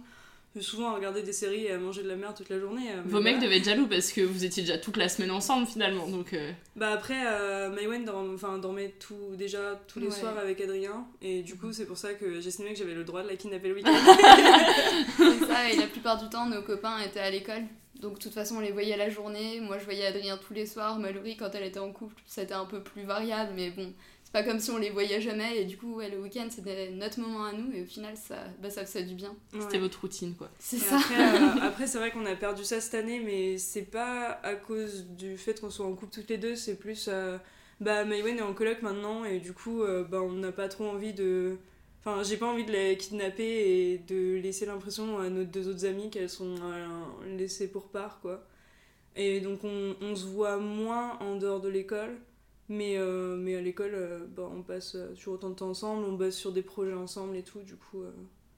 Souvent à regarder des séries et à manger de la merde toute la journée. euh, Vos mecs devaient être jaloux parce que vous étiez déjà toute la semaine ensemble finalement. Donc, euh, Bah après, euh, Maïwen dorm- enfin, dormait tout, déjà tous les Ouais. soirs avec Adrien, et du coup c'est pour ça que j'estimais que j'avais le droit de la kidnapper le (laughs) week-end. (laughs) C'est ça, et la plupart du temps, nos copains étaient à l'école. Donc, de toute façon, on les voyait la journée. Moi, je voyais Adrien tous les soirs. Mallory, quand elle était en couple, c'était un peu plus variable. Mais bon, C'est pas comme si on les voyait jamais et du coup, ouais, le week-end c'était notre moment à nous et au final, ça, bah, ça faisait du bien. C'était votre routine quoi. C'est ça. Après, (laughs) euh, après, c'est vrai qu'on a perdu ça cette année, mais c'est pas à cause du fait qu'on soit en couple toutes les deux, c'est plus. euh, bah, Maïwen est en coloc maintenant, et du coup, euh, bah, on n'a pas trop envie de. Enfin, j'ai pas envie de la kidnapper et de laisser l'impression à nos deux autres amies qu'elles sont euh, laissées pour part, quoi. Et donc, on, on se voit moins en dehors de l'école. Mais, euh, mais à l'école, euh, bah, on passe toujours autant de temps ensemble, on bosse sur des projets ensemble et tout, du coup.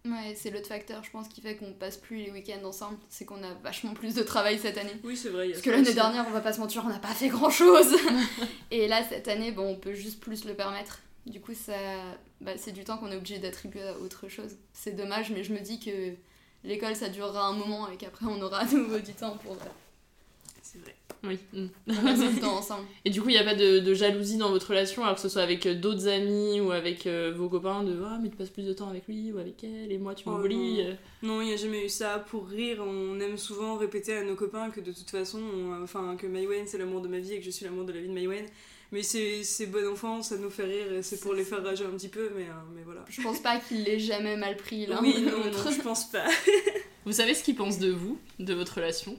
Ouais, c'est l'autre facteur, je pense, qui fait qu'on passe plus les week-ends ensemble. C'est qu'on a vachement plus de travail cette année. Oui, c'est vrai. il y a Parce que l'année dernière, on va pas se mentir, on n'a pas fait grand chose. (laughs) Et là, cette année, bon, on peut juste plus le permettre. Du coup, ça, bah, c'est du temps qu'on est obligé d'attribuer à autre chose. C'est dommage, mais je me dis que l'école, ça durera un moment et qu'après, on aura à nouveau du temps pour, C'est vrai. Oui. mm. passer du temps ensemble. Et du coup, il n'y a pas de, de jalousie dans votre relation, alors que ce soit avec euh, d'autres amis ou avec euh, vos copains, de Ah, mais tu passes plus de temps avec lui ou avec elle, et moi tu Oh, m'oublies. non. euh. Non, il n'y a jamais eu ça. Pour rire, on aime souvent répéter à nos copains que de toute façon, on- enfin, que Maïwen c'est l'amour de ma vie et que je suis l'amour de la vie de Maïwen. Mais c'est c'est bon enfant, ça nous fait rire et c'est pour les faire rager un petit peu, mais, euh, mais voilà. Je pense pas qu'il l'ait jamais mal pris l'un Oui, ou non, l'autre. (laughs) non, je pense pas. (laughs) Vous savez ce qu'ils pensent de vous, de votre relation?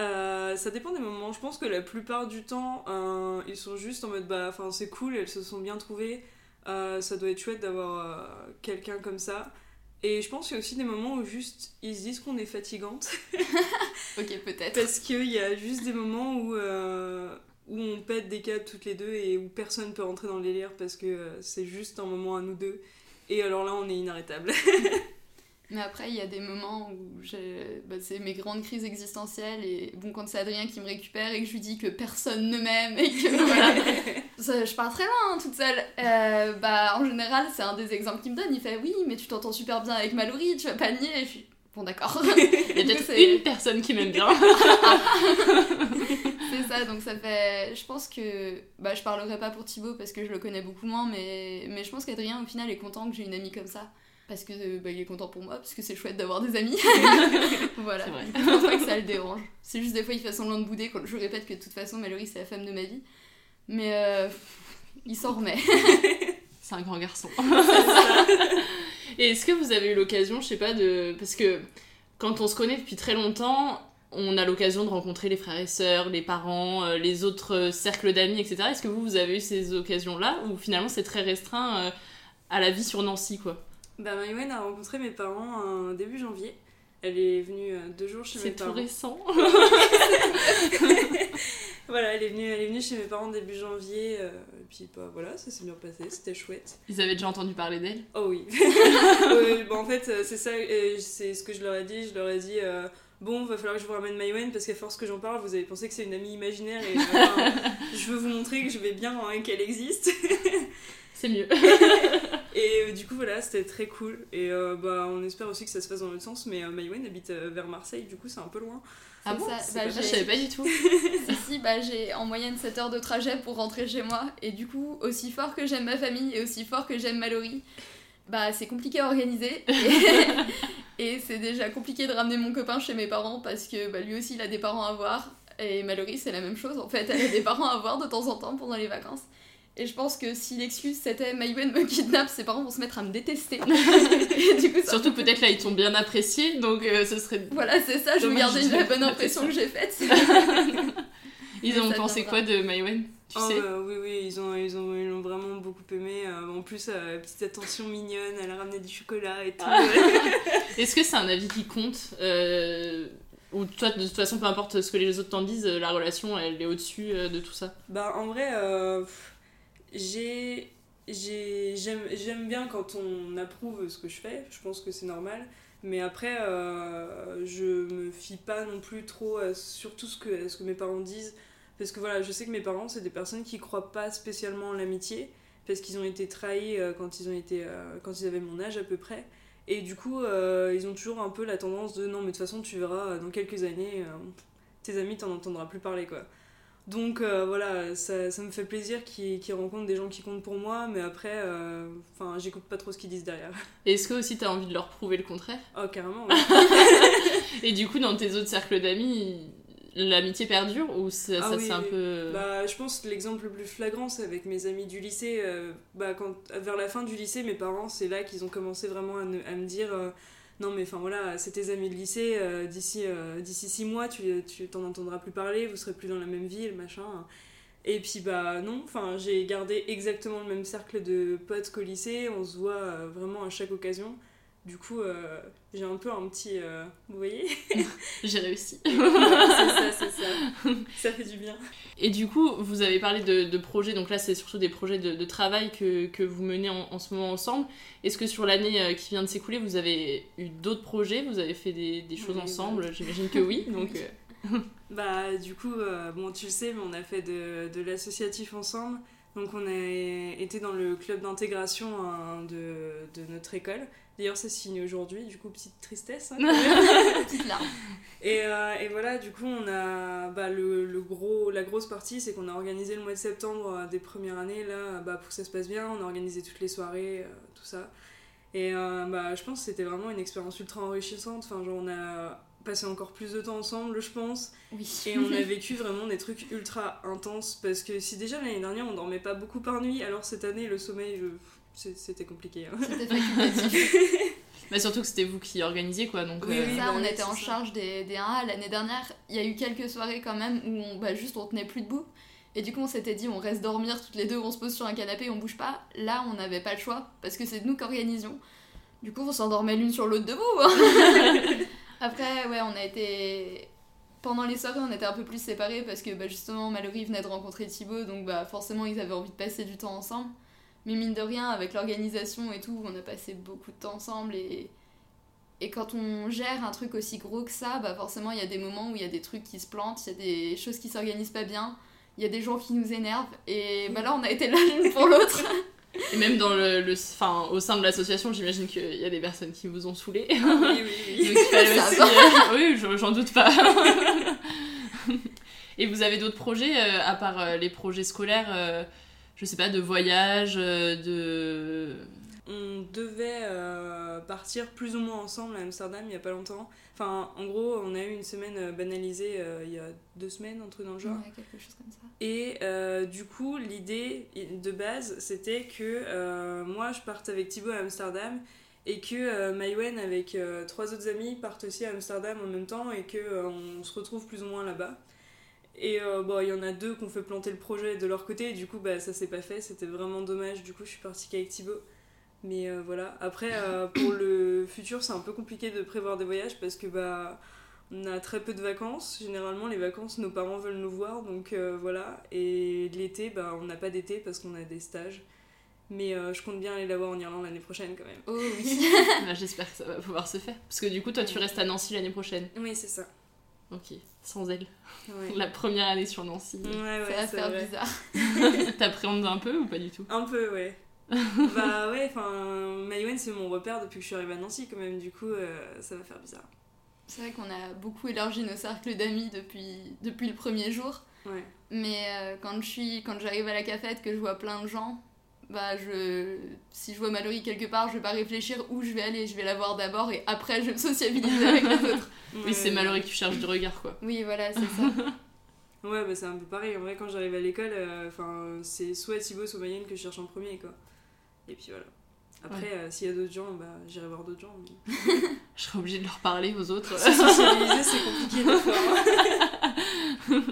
Euh, ça dépend des moments. Je pense que la plupart du temps, euh, ils sont juste en mode bah, enfin, c'est cool, elles se sont bien trouvées. Euh, ça doit être chouette d'avoir euh, quelqu'un comme ça. Et je pense qu'il y a aussi des moments où juste ils se disent qu'on est fatigante. (laughs) ok, peut-être. Parce qu'il y a juste des moments où, euh, où on pète des câbles toutes les deux et où personne peut rentrer dans le délire parce que euh, c'est juste un moment à nous deux. Et alors là, on est inarrêtable. (laughs) Mais après, il y a des moments où j'ai... Bah, c'est mes grandes crises existentielles et bon, quand c'est Adrien qui me récupère et que je lui dis que personne ne m'aime et que (laughs) voilà, Ça, je pars très loin hein, toute seule. Euh, bah, en général, c'est un des exemples qu'il me donne. Il fait oui, mais tu t'entends super bien avec Mallory, tu vas pas le nier. Et je suis bon, d'accord. (laughs) Il y a peut-être c'est- une personne qui m'aime bien. Ça, donc ça fait. Je pense que. Bah, je parlerai pas pour Thibaut parce que je le connais beaucoup moins, mais, mais je pense qu'Adrien, au final, est content que j'ai une amie comme ça. Parce que bah, il est content pour moi, parce que c'est chouette d'avoir des amis. (laughs) voilà. Je pense pas que ça le dérange. C'est juste des fois, il fait semblant de bouder quand je répète que de toute façon, Mallory, c'est la femme de ma vie. Mais euh, il s'en remet. (laughs) C'est un grand garçon. (laughs) Et est-ce que vous avez eu l'occasion, je sais pas, de. Parce que quand on se connaît depuis très longtemps, on a l'occasion de rencontrer les frères et sœurs, les parents, euh, les autres euh, cercles d'amis, etc. Est-ce que vous, vous avez eu ces occasions-là ou finalement c'est très restreint euh, à la vie sur Nancy, quoi? Bah, Maïwen a rencontré mes parents euh, début janvier. Elle est venue euh, deux jours chez mes C'est tout parents. récent. (laughs) voilà, elle est, venue, elle est venue chez mes parents début janvier. euh, et puis bah, voilà, ça s'est bien passé, c'était chouette. Ils avaient déjà entendu parler d'elle? Oh (laughs) oui. Bah, en fait, euh, c'est ça, euh, c'est ce que je leur ai dit. Je leur ai dit, euh, bon, va falloir que je vous ramène Maïwen parce qu'à force que j'en parle, vous avez pensé que c'est une amie imaginaire et enfin, (laughs) je veux vous montrer que je vais bien hein, qu'elle existe. (laughs) C'est mieux. (laughs) et euh, du coup, voilà, c'était très cool. Et euh, bah, on espère aussi que ça se fasse dans l'autre sens. Mais euh, Maïwen habite euh, vers Marseille, du coup, c'est un peu loin. Ah bon ça. Bah, Je savais pas du tout. si, si, bah, j'ai en moyenne 7 heures de trajet pour rentrer chez moi. Et du coup, aussi fort que j'aime ma famille et aussi fort que j'aime Mallory, bah, c'est compliqué à organiser. Et, c'est déjà compliqué de ramener mon copain chez mes parents parce que bah, lui aussi, il a des parents à voir. Et Mallory, c'est la même chose en fait. Elle a des parents à voir de temps en temps pendant les vacances. Et je pense que si l'excuse c'était Maïwen me kidnappe, ses parents vont se mettre à me détester. (laughs) Et du coup, ça- Surtout peut-être là, ils t'ont bien apprécié, donc euh, ce serait. Voilà, c'est ça, je garder de la bonne impression que j'ai faite. (laughs) Ils ont pensé viendra. quoi de Maïwen Tu Oh, sais bah, oui, oui, ils ont, ils ont, ils l'ont vraiment beaucoup aimé. Euh, en plus, euh, petite attention mignonne, elle a ramené du chocolat et tout. (laughs) Est-ce que c'est un avis qui compte euh, Ou toi, de toute façon, peu importe ce que les autres t'en disent, la relation, elle est au-dessus euh, de tout ça? Bah en vrai, j'ai, j'ai, j'aime, j'aime bien quand on approuve ce que je fais, je pense que c'est normal. Mais après, je me fie pas non plus trop à surtout ce que, à ce que mes parents disent. Parce que voilà, je sais que mes parents, c'est des personnes qui croient pas spécialement en l'amitié. Parce qu'ils ont été trahis euh, quand ils, ont été, euh, quand ils avaient mon âge à peu près. Et du coup, euh, ils ont toujours un peu la tendance de non, mais de toute façon, tu verras, dans quelques années, euh, tes amis, t'en entendras plus parler, quoi. Donc euh, voilà, ça, ça me fait plaisir qu'ils rencontrent des gens qui comptent pour moi, mais après, enfin, j'écoute pas trop ce qu'ils disent derrière. (laughs) Est-ce que aussi t'as envie de leur prouver le contraire? Oh, carrément, ouais. (laughs) Et du coup, dans tes autres cercles d'amis, l'amitié perdure ou ça, Ah ça, oui, c'est un peu. Bah, je pense que l'exemple le plus flagrant, c'est avec mes amis du lycée. euh, bah, quand, vers la fin du lycée, mes parents, c'est là qu'ils ont commencé vraiment à, ne- à me dire euh, Non, mais enfin voilà, c'est tes amis de lycée, euh, d'ici d'ici six mois, tu tu t'en entendras plus parler, vous serez plus dans la même ville, machin. Et puis, bah non, enfin, j'ai gardé exactement le même cercle de potes qu'au lycée, on se voit vraiment à chaque occasion. Du coup, euh, j'ai un peu un petit. euh, vous voyez (laughs) J'ai réussi. (laughs) c'est ça, c'est ça. Ça fait du bien. Et du coup, vous avez parlé de, de projets, donc là c'est surtout des projets de, de travail que, que vous menez en, en ce moment ensemble. Est-ce que sur l'année euh, qui vient de s'écouler, vous avez eu d'autres projets? Vous avez fait des, des choses Oui, ensemble? J'imagine que oui. (laughs) Donc, euh, Bah, du coup, bon, tu le sais, mais on a fait de, de l'associatif ensemble. Donc, on a été dans le club d'intégration hein, de, de notre école. D'ailleurs, ça se finit aujourd'hui, du coup, petite tristesse. hein. (laughs) Petite larme. Et, euh, et voilà, du coup, on a bah, le, le gros, la grosse partie, c'est qu'on a organisé le mois de septembre euh, des premières années, là, bah, pour que ça se passe bien. On a organisé toutes les soirées, euh, tout ça. Et euh, bah, je pense que c'était vraiment une expérience ultra enrichissante. Enfin, genre, on a passé encore plus de temps ensemble, je pense. Oui. Et on a (laughs) vécu vraiment des trucs ultra intenses. Parce que si déjà l'année dernière, on dormait pas beaucoup par nuit, alors cette année, le sommeil, je- c'est- c'était compliqué. hein. C'était facultatif. (laughs) bah, surtout que c'était vous qui organisiez quoi. Donc, Oui, euh, oui. ça, bah on était en ça. charge des, des 1A. L'année dernière, il y a eu quelques soirées quand même où on, bah, juste on tenait plus debout. Et du coup, on s'était dit, on reste dormir toutes les deux, on se pose sur un canapé, on bouge pas. Là, on n'avait pas le choix parce que c'est nous qui organisions. Du coup, on s'endormait l'une sur l'autre debout. hein. (laughs) Après, ouais, on a été. Pendant les soirées, on était un peu plus séparés parce que bah, justement, Mallory venait de rencontrer Thibaut, donc bah, forcément, ils avaient envie de passer du temps ensemble. Mais mine de rien, avec l'organisation et tout, on a passé beaucoup de temps ensemble et. Et quand on gère un truc aussi gros que ça, bah forcément il y a des moments où il y a des trucs qui se plantent, il y a des choses qui s'organisent pas bien, il y a des gens qui nous énervent, et bah là on a été là l'une pour l'autre. (laughs) Et même dans le, le- enfin, au sein de l'association, j'imagine qu'il y a des personnes qui vous ont saoulé. oui, oui, oui. (laughs) Donc aussi. euh, (laughs) oui, j'en j'en doute pas. Et vous avez d'autres projets, euh, à part euh, les projets scolaires, euh, je sais pas, de voyage, euh, de. On devait euh, partir plus ou moins ensemble à Amsterdam il y a pas longtemps. Enfin, en gros, on a eu une semaine euh, banalisée euh, il y a deux semaines, un truc dans le genre. Ouais, quelque chose comme ça. Et euh, du coup, l'idée de base, c'était que euh, moi, je parte avec Thibaut à Amsterdam et que euh, Maïwen, avec euh, trois autres amis, partent aussi à Amsterdam en même temps et que euh, on se retrouve plus ou moins là-bas. Et euh, bon, il y en a deux qui ont fait planter le projet de leur côté et du coup, bah, ça s'est pas fait. C'était vraiment dommage. Du coup, je suis partie qu'avec Thibaut. Mais euh, voilà. Après, euh, (coughs) pour le futur, c'est un peu compliqué de prévoir des voyages parce que bah, on a très peu de vacances. Généralement, les vacances, nos parents veulent nous voir, donc voilà. Et l'été, bah, on n'a pas d'été parce qu'on a des stages. Mais euh, je compte bien aller la voir en Irlande l'année prochaine quand même. Oh oui. (laughs) Bah, J'espère que ça va pouvoir se faire. Parce que du coup, toi, tu restes à Nancy l'année prochaine. Oui, c'est ça. Ok, sans elle. Ouais, (laughs) La première année sur Nancy. ouais, ouais ça va faire vrai. bizarre. (laughs) (laughs) T'appréhendes un peu ou pas du tout? Un peu, ouais. bah ouais, enfin, Maïwen, c'est mon repère depuis que je suis arrivée à Nancy quand même. Du coup, euh, ça va faire bizarre. C'est vrai qu'on a beaucoup élargi nos cercles d'amis depuis, depuis le premier jour. Ouais. Mais euh, quand je suis quand j'arrive à la cafette que je vois plein de gens, bah je si je vois Mallory quelque part, je vais pas réfléchir où je vais aller, je vais la voir d'abord et après je vais me sociabiliser avec les autres. Oui, c'est Mallory que tu cherches du regard, quoi. Oui, voilà, c'est ça. (laughs) Ouais, bah c'est un peu pareil. En vrai, quand j'arrive à l'école, euh, enfin, c'est soit Thibaut, soit Mayenne que je cherche en premier, quoi. Et puis voilà. Après, euh, s'il y a d'autres gens, bah j'irai voir d'autres gens. mais- (laughs) Je serais obligée de leur parler aux autres. Se socialiser, c'est (laughs) compliqué des fois. hein.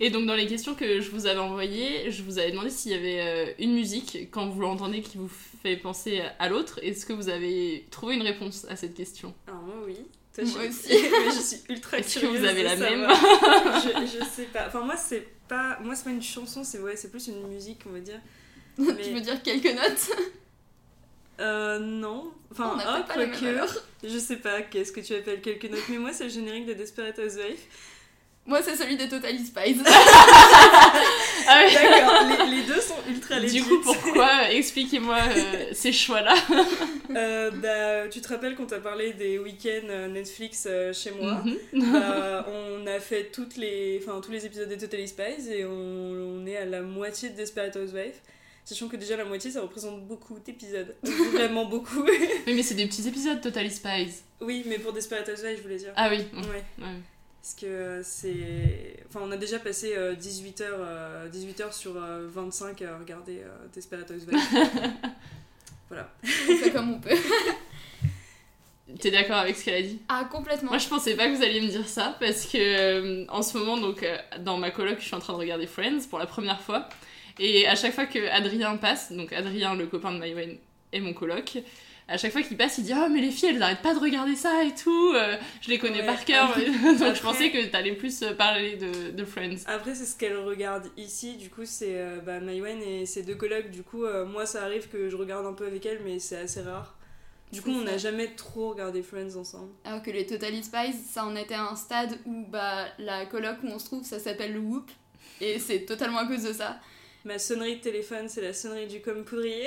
Et donc dans les questions que je vous avais envoyées, je vous avais demandé s'il y avait euh, une musique, quand vous l'entendez, qui vous fait penser à l'autre. Est-ce que vous avez trouvé une réponse à cette question? Alors moi, oui. Toi, Moi je... aussi. (laughs) Mais je suis ultra Est-ce que vous avez la même je, je sais pas. Enfin, moi, c'est pas... Moi, c'est pas une chanson, c'est ouais, c'est plus une musique, on va dire. tu Mais- veux dire quelques notes? Euh, non. Enfin, même quoique. Je sais pas qu'est-ce que tu appelles quelques notes, mais moi, c'est le générique de Desperate Housewives. Moi, c'est celui des Total Spies. (laughs) Ah ouais. D'accord, les, les deux sont ultra Du legit. coup, pourquoi Expliquez-moi euh, (laughs) ces choix-là. Euh, bah, tu te rappelles qu'on t'a parlé des week-ends euh, Netflix euh, chez moi Mhm. Bah, On a fait toutes les, tous les épisodes des Totally Spies et on, on est à la moitié de Desperate Housewives. Sachant que déjà la moitié ça représente beaucoup d'épisodes. (laughs) Vraiment beaucoup. (laughs) Oui, mais c'est des petits épisodes Total Spies. oui, mais pour Desperate Housewives, je voulais dire. Ah oui. Ouais. Ouais. Parce que c'est. Enfin, on a déjà passé 18 heures, 18 heures sur 25 à regarder Desperate Housewives. (laughs) voilà. On fait comme on peut. T'es d'accord avec ce qu'elle a dit? Ah, complètement. Moi, je pensais pas que vous alliez me dire ça parce que euh, en ce moment, donc euh, dans ma coloc, je suis en train de regarder Friends pour la première fois. Et à chaque fois que Adrien passe, donc Adrien, le copain de Maïwen, et mon coloc, à chaque fois qu'il passe, il dit Ah, mais les filles, elles arrêtent pas de regarder ça et tout. euh, je les connais Ouais, par cœur. après- (laughs) donc après- je pensais que t'allais plus euh, parler de, de Friends. Après, c'est ce qu'elle regarde ici, du coup, c'est euh, bah, Maïwen et ses deux collègues. Du coup, euh, moi, ça arrive que je regarde un peu avec elle, mais c'est assez rare. Du coup, on n'a jamais trop regardé Friends ensemble. Alors que les Totally Spies, ça en était à un stade où bah, la coloc où on se trouve, ça s'appelle le Whoop. Et c'est totalement à cause de ça. Ma sonnerie de téléphone, c'est la sonnerie du com poudrier.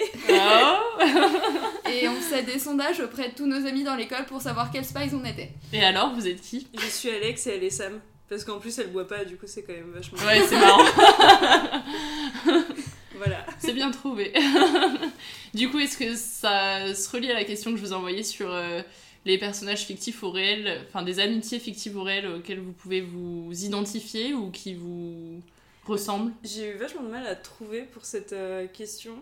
Et on faisait des sondages auprès de tous nos amis dans l'école pour savoir quel Spies on était. Et alors, vous êtes qui? Je suis Alex et elle est Sam. Parce qu'en plus, elle boit pas, du coup, c'est quand même vachement. Ouais, c'est marrant. (laughs) voilà. C'est bien trouvé. du coup, est-ce que ça se relie à la question que je vous ai envoyée sur euh, les personnages fictifs ou réels, enfin des amitiés fictives ou réelles auxquelles vous pouvez vous identifier ou qui vous ressemblent J'ai eu vachement de mal à trouver pour cette euh, question,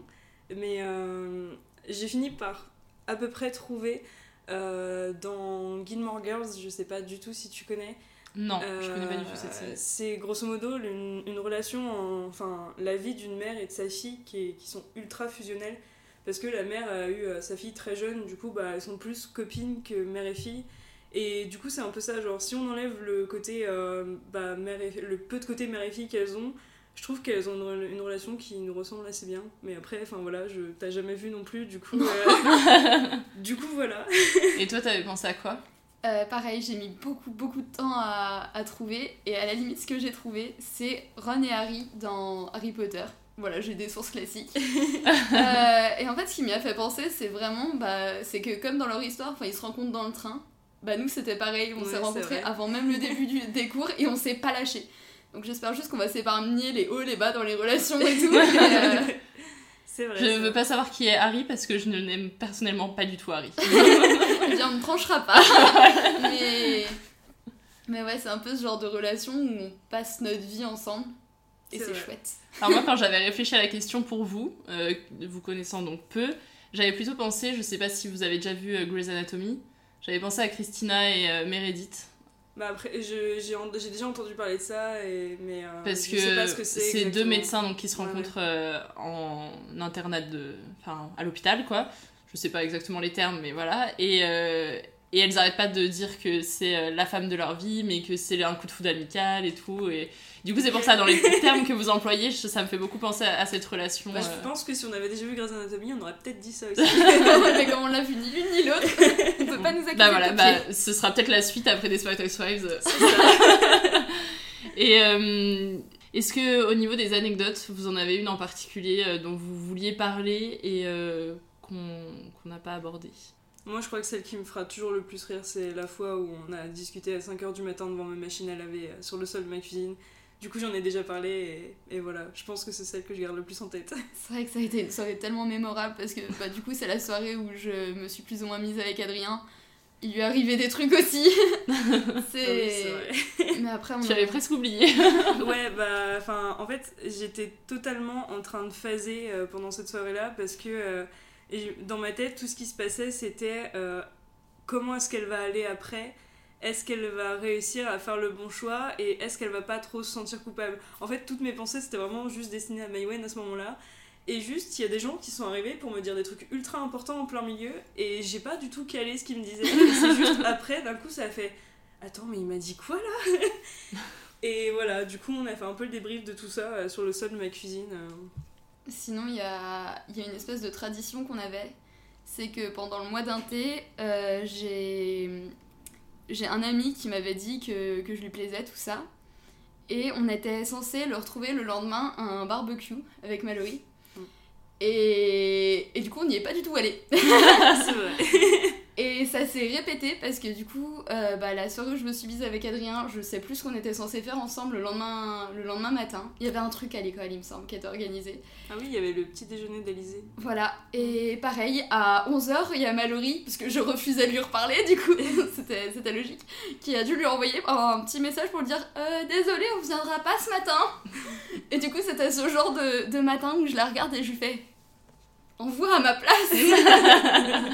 mais euh, j'ai fini par à peu près trouver euh, dans Gilmore Girls, je sais pas du tout si tu connais. Non, je connais pas du tout cette série. C'est grosso modo une, une relation, en- enfin la vie d'une mère et de sa fille qui, est- qui sont ultra fusionnelles. Parce que la mère a eu sa fille très jeune, du coup bah, elles sont plus copines que mère et fille. Et du coup c'est un peu ça, genre si on enlève le côté, euh, bah, mère et, le peu de côté mère et fille qu'elles ont, je trouve qu'elles ont une, une relation qui nous ressemble assez bien. Mais après, enfin voilà, je t'as jamais vu non plus, du coup, euh, (laughs) du coup voilà. Et toi, t'avais pensé à quoi? Euh, pareil, j'ai mis beaucoup beaucoup de temps à, à trouver. Et à la limite, ce que j'ai trouvé, c'est Ron et Harry dans Harry Potter. Voilà, j'ai des sources classiques. (laughs) Euh, et en fait, ce qui m'y a fait penser, c'est vraiment, bah, c'est que comme dans leur histoire, enfin, ils se rencontrent dans le train. Bah nous, c'était pareil, on s'est rencontrés avant même le début du- des cours et on s'est pas lâché. Donc j'espère juste qu'on va s'épargner les hauts, les bas dans les relations et tout. euh, (laughs) C'est vrai. Je ça. veux pas savoir qui est Harry parce que je ne l'aime personnellement pas du tout Harry. (laughs) Eh bien, on ne tranchera pas. (laughs) mais... mais ouais, c'est un peu ce genre de relation où on passe notre vie ensemble. Et C'est chouette. Alors moi, quand j'avais réfléchi à la question pour vous, euh, vous connaissant donc peu, j'avais plutôt pensé, je sais pas si vous avez déjà vu euh, Grey's Anatomy, j'avais pensé à Christina et euh, Meredith. Bah après, j'ai en- déjà entendu parler de ça, et, mais euh, Parce je que sais pas ce que c'est. c'est deux médecins donc, qui se Ouais, rencontrent euh, en internat de, enfin, à l'hôpital quoi. Je sais pas exactement les termes mais voilà et et elles arrêtent pas de dire que c'est euh, la femme de leur vie mais que c'est un coup de foudre amical et tout et du coup c'est pour ça dans les (laughs) termes que vous employez ça me fait beaucoup penser à, à cette relation. Bah, euh. Je pense que si on avait déjà vu Grey's Anatomy, on aurait peut-être dit ça (laughs) aussi. (laughs) mais comme on l'a vu ni l'une ni l'autre, on peut pas nous accuser Bah voilà, bah, ce sera peut-être la suite après Desperate Housewives. Et euh, est-ce que au niveau des anecdotes, vous en avez une en particulier euh, dont vous vouliez parler et euh, qu'on n'a pas abordé Moi, je crois que celle qui me fera toujours le plus rire, c'est la fois où on a discuté à 5h du matin devant ma machine à laver euh, sur le sol de ma cuisine. Du coup, j'en ai déjà parlé et, et voilà, je pense que c'est celle que je garde le plus en tête. (laughs) C'est vrai que ça a été une soirée tellement mémorable parce que bah, du coup, c'est la soirée où je me suis plus ou moins mise avec Adrien. Il lui arrivait des trucs aussi. (laughs) Ah c'est. oui, c'est vrai. Mais après, on Tu a- avais presque oublié. (laughs) ouais, bah, enfin, en fait, j'étais totalement en train de phaser euh, pendant cette soirée-là parce que euh, et dans ma tête, tout ce qui se passait, c'était euh, comment est-ce qu'elle va aller après? Est-ce qu'elle va réussir à faire le bon choix? Et est-ce qu'elle va pas trop se sentir coupable? En fait, toutes mes pensées, c'était vraiment juste destinées à Maïwen à ce moment-là. Et juste, il y a des gens qui sont arrivés pour me dire des trucs ultra importants en plein milieu, et j'ai pas du tout calé ce qu'ils me disaient. C'est juste (laughs) après, d'un coup, ça a fait Attends, mais il m'a dit quoi là? (laughs) Et voilà, du coup, on a fait un peu le débrief de tout ça euh, sur le sol de ma cuisine. euh. Sinon, il y a, il y a une espèce de tradition qu'on avait. C'est que pendant le mois d'un thé, euh, j'ai j'ai un ami qui m'avait dit que, que je lui plaisais, tout ça. Et on était censé le retrouver le lendemain à un barbecue avec Mallory. Et, et du coup, on n'y est pas du tout allé. (laughs) (laughs) Et ça s'est répété parce que du coup, euh, bah, la soirée où je me suis mise avec Adrien, je sais plus ce qu'on était censé faire ensemble le lendemain, le lendemain matin. Il y avait un truc à l'école, il me semble, qui était organisé. Ah oui, il y avait le petit déjeuner d'Elysée. Voilà, et pareil, à 11h, il y a Mallory, parce que je refusais de lui reparler, du coup, (laughs) c'était c'était logique, qui a dû lui envoyer un petit message pour lui dire euh, Désolé, on viendra pas ce matin. et du coup, c'était ce genre de, de matin où je la regarde et je lui fais Envoie à ma place (laughs)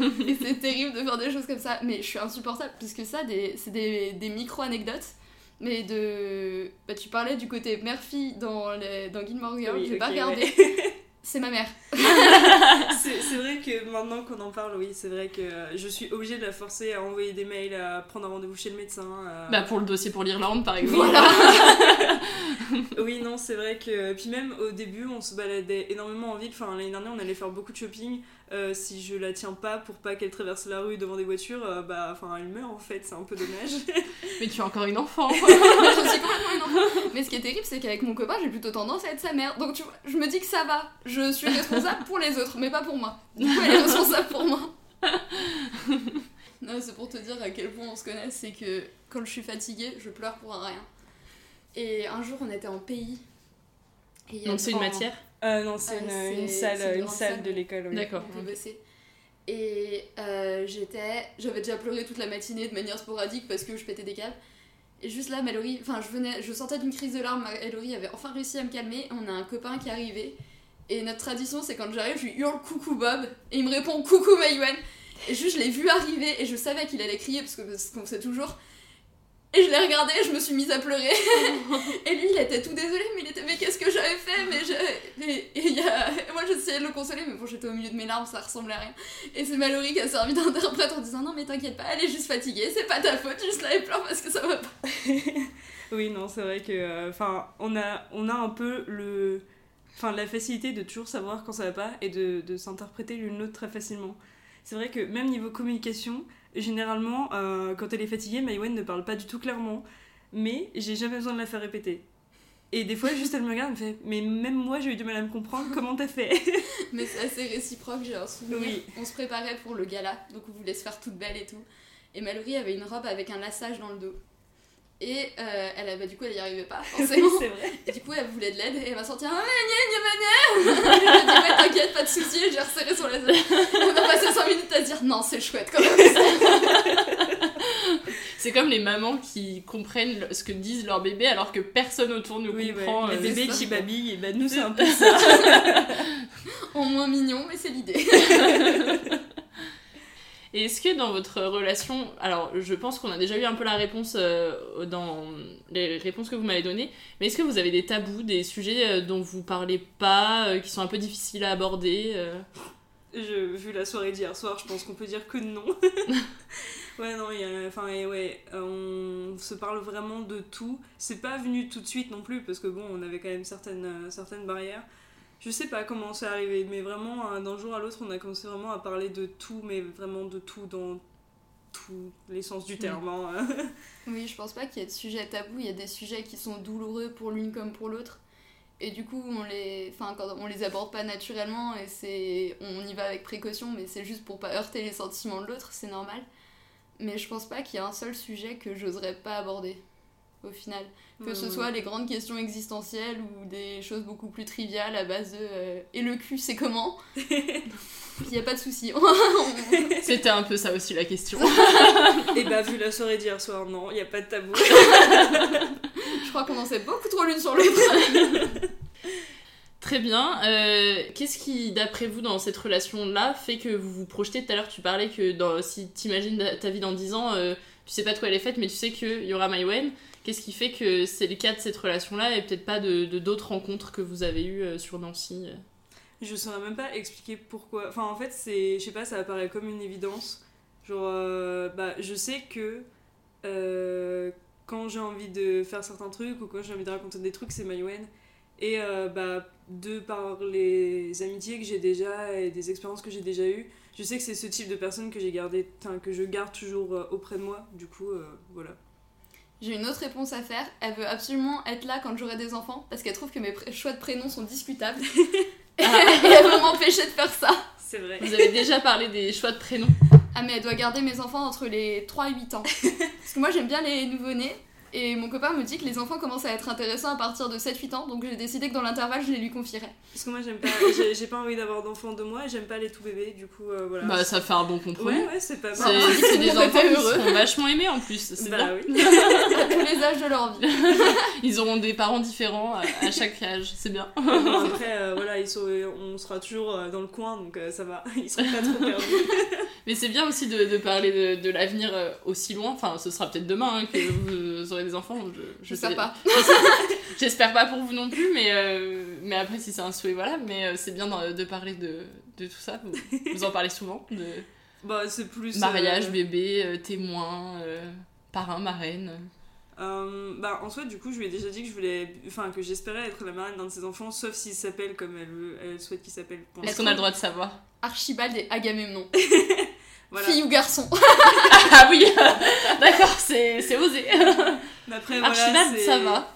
Et c'est terrible de faire des choses comme ça, mais je suis insupportable, parce que ça, des- c'est des, des micro-anecdotes. Mais de. Bah, tu parlais du côté mère-fille dans, les... dans Gilmore Girls, Oui, j'ai pas regardé. ouais. (laughs) C'est ma mère. (laughs) c'est c'est vrai que maintenant qu'on en parle, oui, c'est vrai que je suis obligée de la forcer à envoyer des mails, à prendre un rendez-vous chez le médecin. à- Bah pour le dossier pour l'Irlande par exemple. (laughs) oui, non, c'est vrai que. Puis même au début, on se baladait énormément en ville. Enfin, l'année dernière, on allait faire beaucoup de shopping. Euh, si je la tiens pas pour pas qu'elle traverse la rue devant des voitures, euh, bah, enfin, elle meurt en fait, c'est un peu dommage. (laughs) Mais tu es encore une enfant. (laughs) je suis complètement une enfant. Mais ce qui est terrible, c'est qu'avec mon copain, j'ai plutôt tendance à être sa mère. Donc tu vois, je me dis que ça va. Je suis responsable pour les autres, mais pas pour moi. Du coup, elle est responsable pour moi. (laughs) Non, c'est pour te dire à quel point on se connaît, c'est que quand je suis fatiguée, je pleure pour un rien. Et un jour, on était en pays. Et Donc c'est une en- matière Euh, non, c'est Ah, une, c'est- une c'est salle, une salle de l'école. oui. D'accord. on peut bosser. Et euh, j'étais, j'avais déjà pleuré toute la matinée de manière sporadique parce que je pétais des câbles. Et juste là, Mallory, enfin, je venais, je sortais d'une crise de larmes. Mallory avait enfin réussi à me calmer. On a un copain qui est arrivé. Et notre tradition, c'est quand j'arrive, je lui hurle coucou Bob. Et il me répond coucou Maïwen. Et juste, je l'ai vu arriver et je savais qu'il allait crier parce que parce qu'on sait toujours. Et je l'ai regardé et je me suis mise à pleurer. (laughs) et lui, il était tout désolé, mais il était, mais qu'est-ce j'avais fait Mais je. Et, et y a... moi, j'essayais de le consoler, mais bon, j'étais au milieu de mes larmes, ça ressemblait à rien. Et c'est Mallory qui a servi d'interprète en disant Non, mais t'inquiète pas, elle est juste fatiguée, c'est pas ta faute, juste là, elle pleure parce que ça va pas. (laughs) Oui, non, c'est vrai que. euh, Enfin, on, a, on a un peu le. Enfin, la facilité de toujours savoir quand ça va pas et de, de s'interpréter l'une l'autre très facilement. C'est vrai que même niveau communication, généralement, euh, quand elle est fatiguée, Maïwen ne parle pas du tout clairement, mais j'ai jamais besoin de la faire répéter. Et des fois, juste elle me regarde, elle me fait Mais même moi, j'ai eu du mal à me comprendre, comment t'as fait? (laughs) Mais c'est assez réciproque, j'ai un souvenir. Oui. On se préparait pour le gala, donc on voulait se faire toute belle et tout. Et Mallory avait une robe avec un lassage dans le dos. Et euh, elle avait, du coup, elle y arrivait pas, (laughs) forcément. c'est vrai. Et du coup, elle voulait de l'aide et elle m'a sorti un Ah, gna, gna, gna, (laughs) dit, ouais, t'inquiète, pas de soucis, j'ai resserré sur la On a passé 5 minutes à dire non, c'est chouette quand même. (laughs) C'est comme les mamans qui comprennent ce que disent leurs bébés alors que personne autour ne Oui, ouais. comprend. Les euh, bébés qui babillent, et bah nous, c'est un peu (laughs) ça. en moins mignon, mais c'est l'idée. (laughs) Et est-ce que dans votre relation, alors je pense qu'on a déjà eu un peu la réponse euh, dans les réponses que vous m'avez données, mais est-ce que vous avez des tabous, des sujets euh, dont vous parlez pas, euh, qui sont un peu difficiles à aborder euh? Je, vu la soirée d'hier soir, je pense qu'on peut dire que non. Ouais, non, il y a, enfin, et ouais, euh, on se parle vraiment de tout. C'est pas venu tout de suite non plus, parce que bon, on avait quand même certaines, euh, certaines barrières. Je sais pas comment c'est arrivé, mais vraiment, euh, d'un jour à l'autre, on a commencé vraiment à parler de tout, mais vraiment de tout dans tous les sens du terme. hein. (laughs) Oui, je pense pas qu'il y ait de sujets tabous, il y a des sujets qui sont douloureux pour l'une comme pour l'autre. Et du coup, on les, enfin, quand on les aborde pas naturellement et c'est, on y va avec précaution, mais c'est juste pour pas heurter les sentiments de l'autre, c'est normal. Mais je pense pas qu'il y ait un seul sujet que j'oserais pas aborder, au final. Que ce Ouais. soit les grandes questions existentielles ou des choses beaucoup plus triviales à base de euh, et le cul c'est comment? (laughs) Il y a pas de souci. (laughs) C'était un peu ça aussi la question. et bah, vu la soirée d'hier soir, non, il y a pas de tabou. je crois qu'on en sait beaucoup trop l'une sur l'autre. (laughs) Très bien. Euh, Qu'est-ce qui, d'après vous, dans cette relation-là, fait que vous vous projetez Tout à l'heure, tu parlais que dans, si t'imagines ta- ta vie dans 10 ans, euh, tu sais pas de quoi elle est faite, mais tu sais qu'il y aura Maïwen. Qu'est-ce qui fait que c'est le cas de cette relation-là et peut-être pas de d'autres rencontres que vous avez eues euh, sur Nancy euh? Je saurais même pas expliquer pourquoi. Enfin, en fait, c'est. Je sais pas, ça apparaît comme une évidence. Genre, bah, je sais que quand j'ai envie de faire certains trucs ou quand j'ai envie de raconter des trucs, c'est Maïwen. Et euh, bah, de par les amitiés que j'ai déjà et des expériences que j'ai déjà eues, je sais que c'est ce type de personne que j'ai gardé, que je garde toujours euh, auprès de moi. Du coup, euh, voilà. J'ai une autre réponse à faire. Elle veut absolument être là quand j'aurai des enfants parce qu'elle trouve que mes choix de prénoms sont discutables. (laughs) et elle veut m'empêcher de faire ça. C'est vrai. Vous avez déjà parlé des choix de prénoms Ah, mais elle doit garder mes enfants entre les 3 et 8 ans. (laughs) Parce que moi, j'aime bien les nouveau-nés. Et mon copain me dit que les enfants commencent à être intéressants à partir de 7-8 ans, donc j'ai décidé que dans l'intervalle, je les lui confierais. Parce que moi, j'aime pas, (laughs) j'ai- j'ai pas envie d'avoir d'enfants de moi et j'aime pas les tout bébés, du coup, euh, voilà. Bah, ça fait un bon compromis. Ouais, ouais, c'est pas C'est mal. (laughs) c'est des enfants qui heureux. seront vachement aimés en plus, c'est Bah bien. oui. (laughs) à tous les âges de leur vie. Ils auront des parents différents à, à chaque âge, c'est bien. Bon, après, euh, voilà, ils sont, on sera toujours euh, dans le coin, donc euh, ça va. Ils seront pas trop perdus. Mais c'est bien aussi de, de parler de, de l'avenir aussi loin. Enfin, ce sera peut-être demain hein, que vous aurez des enfants. Je, je sais- pas. (laughs) J'espère pas pour vous non plus, mais, euh, mais après, si c'est un souhait, voilà. Mais euh, c'est bien de, de parler de, de tout ça. Vous, vous en parlez souvent de Bah, c'est plus. mariage, euh, bébé, euh, témoin, euh, parrain, marraine. Euh, bah en soi du coup je lui ai déjà dit que je voulais enfin que j'espérais être la marraine d'un de ses enfants sauf s'il s'appelle comme elle, veut- elle souhaite qu'il s'appelle Est-ce qu'on a le droit de savoir? Archibald et Agamemnon. (laughs) Voilà. Fille ou garçon (laughs) Ah oui D'accord, c'est c'est osé. Mais après voilà c'est- ça va.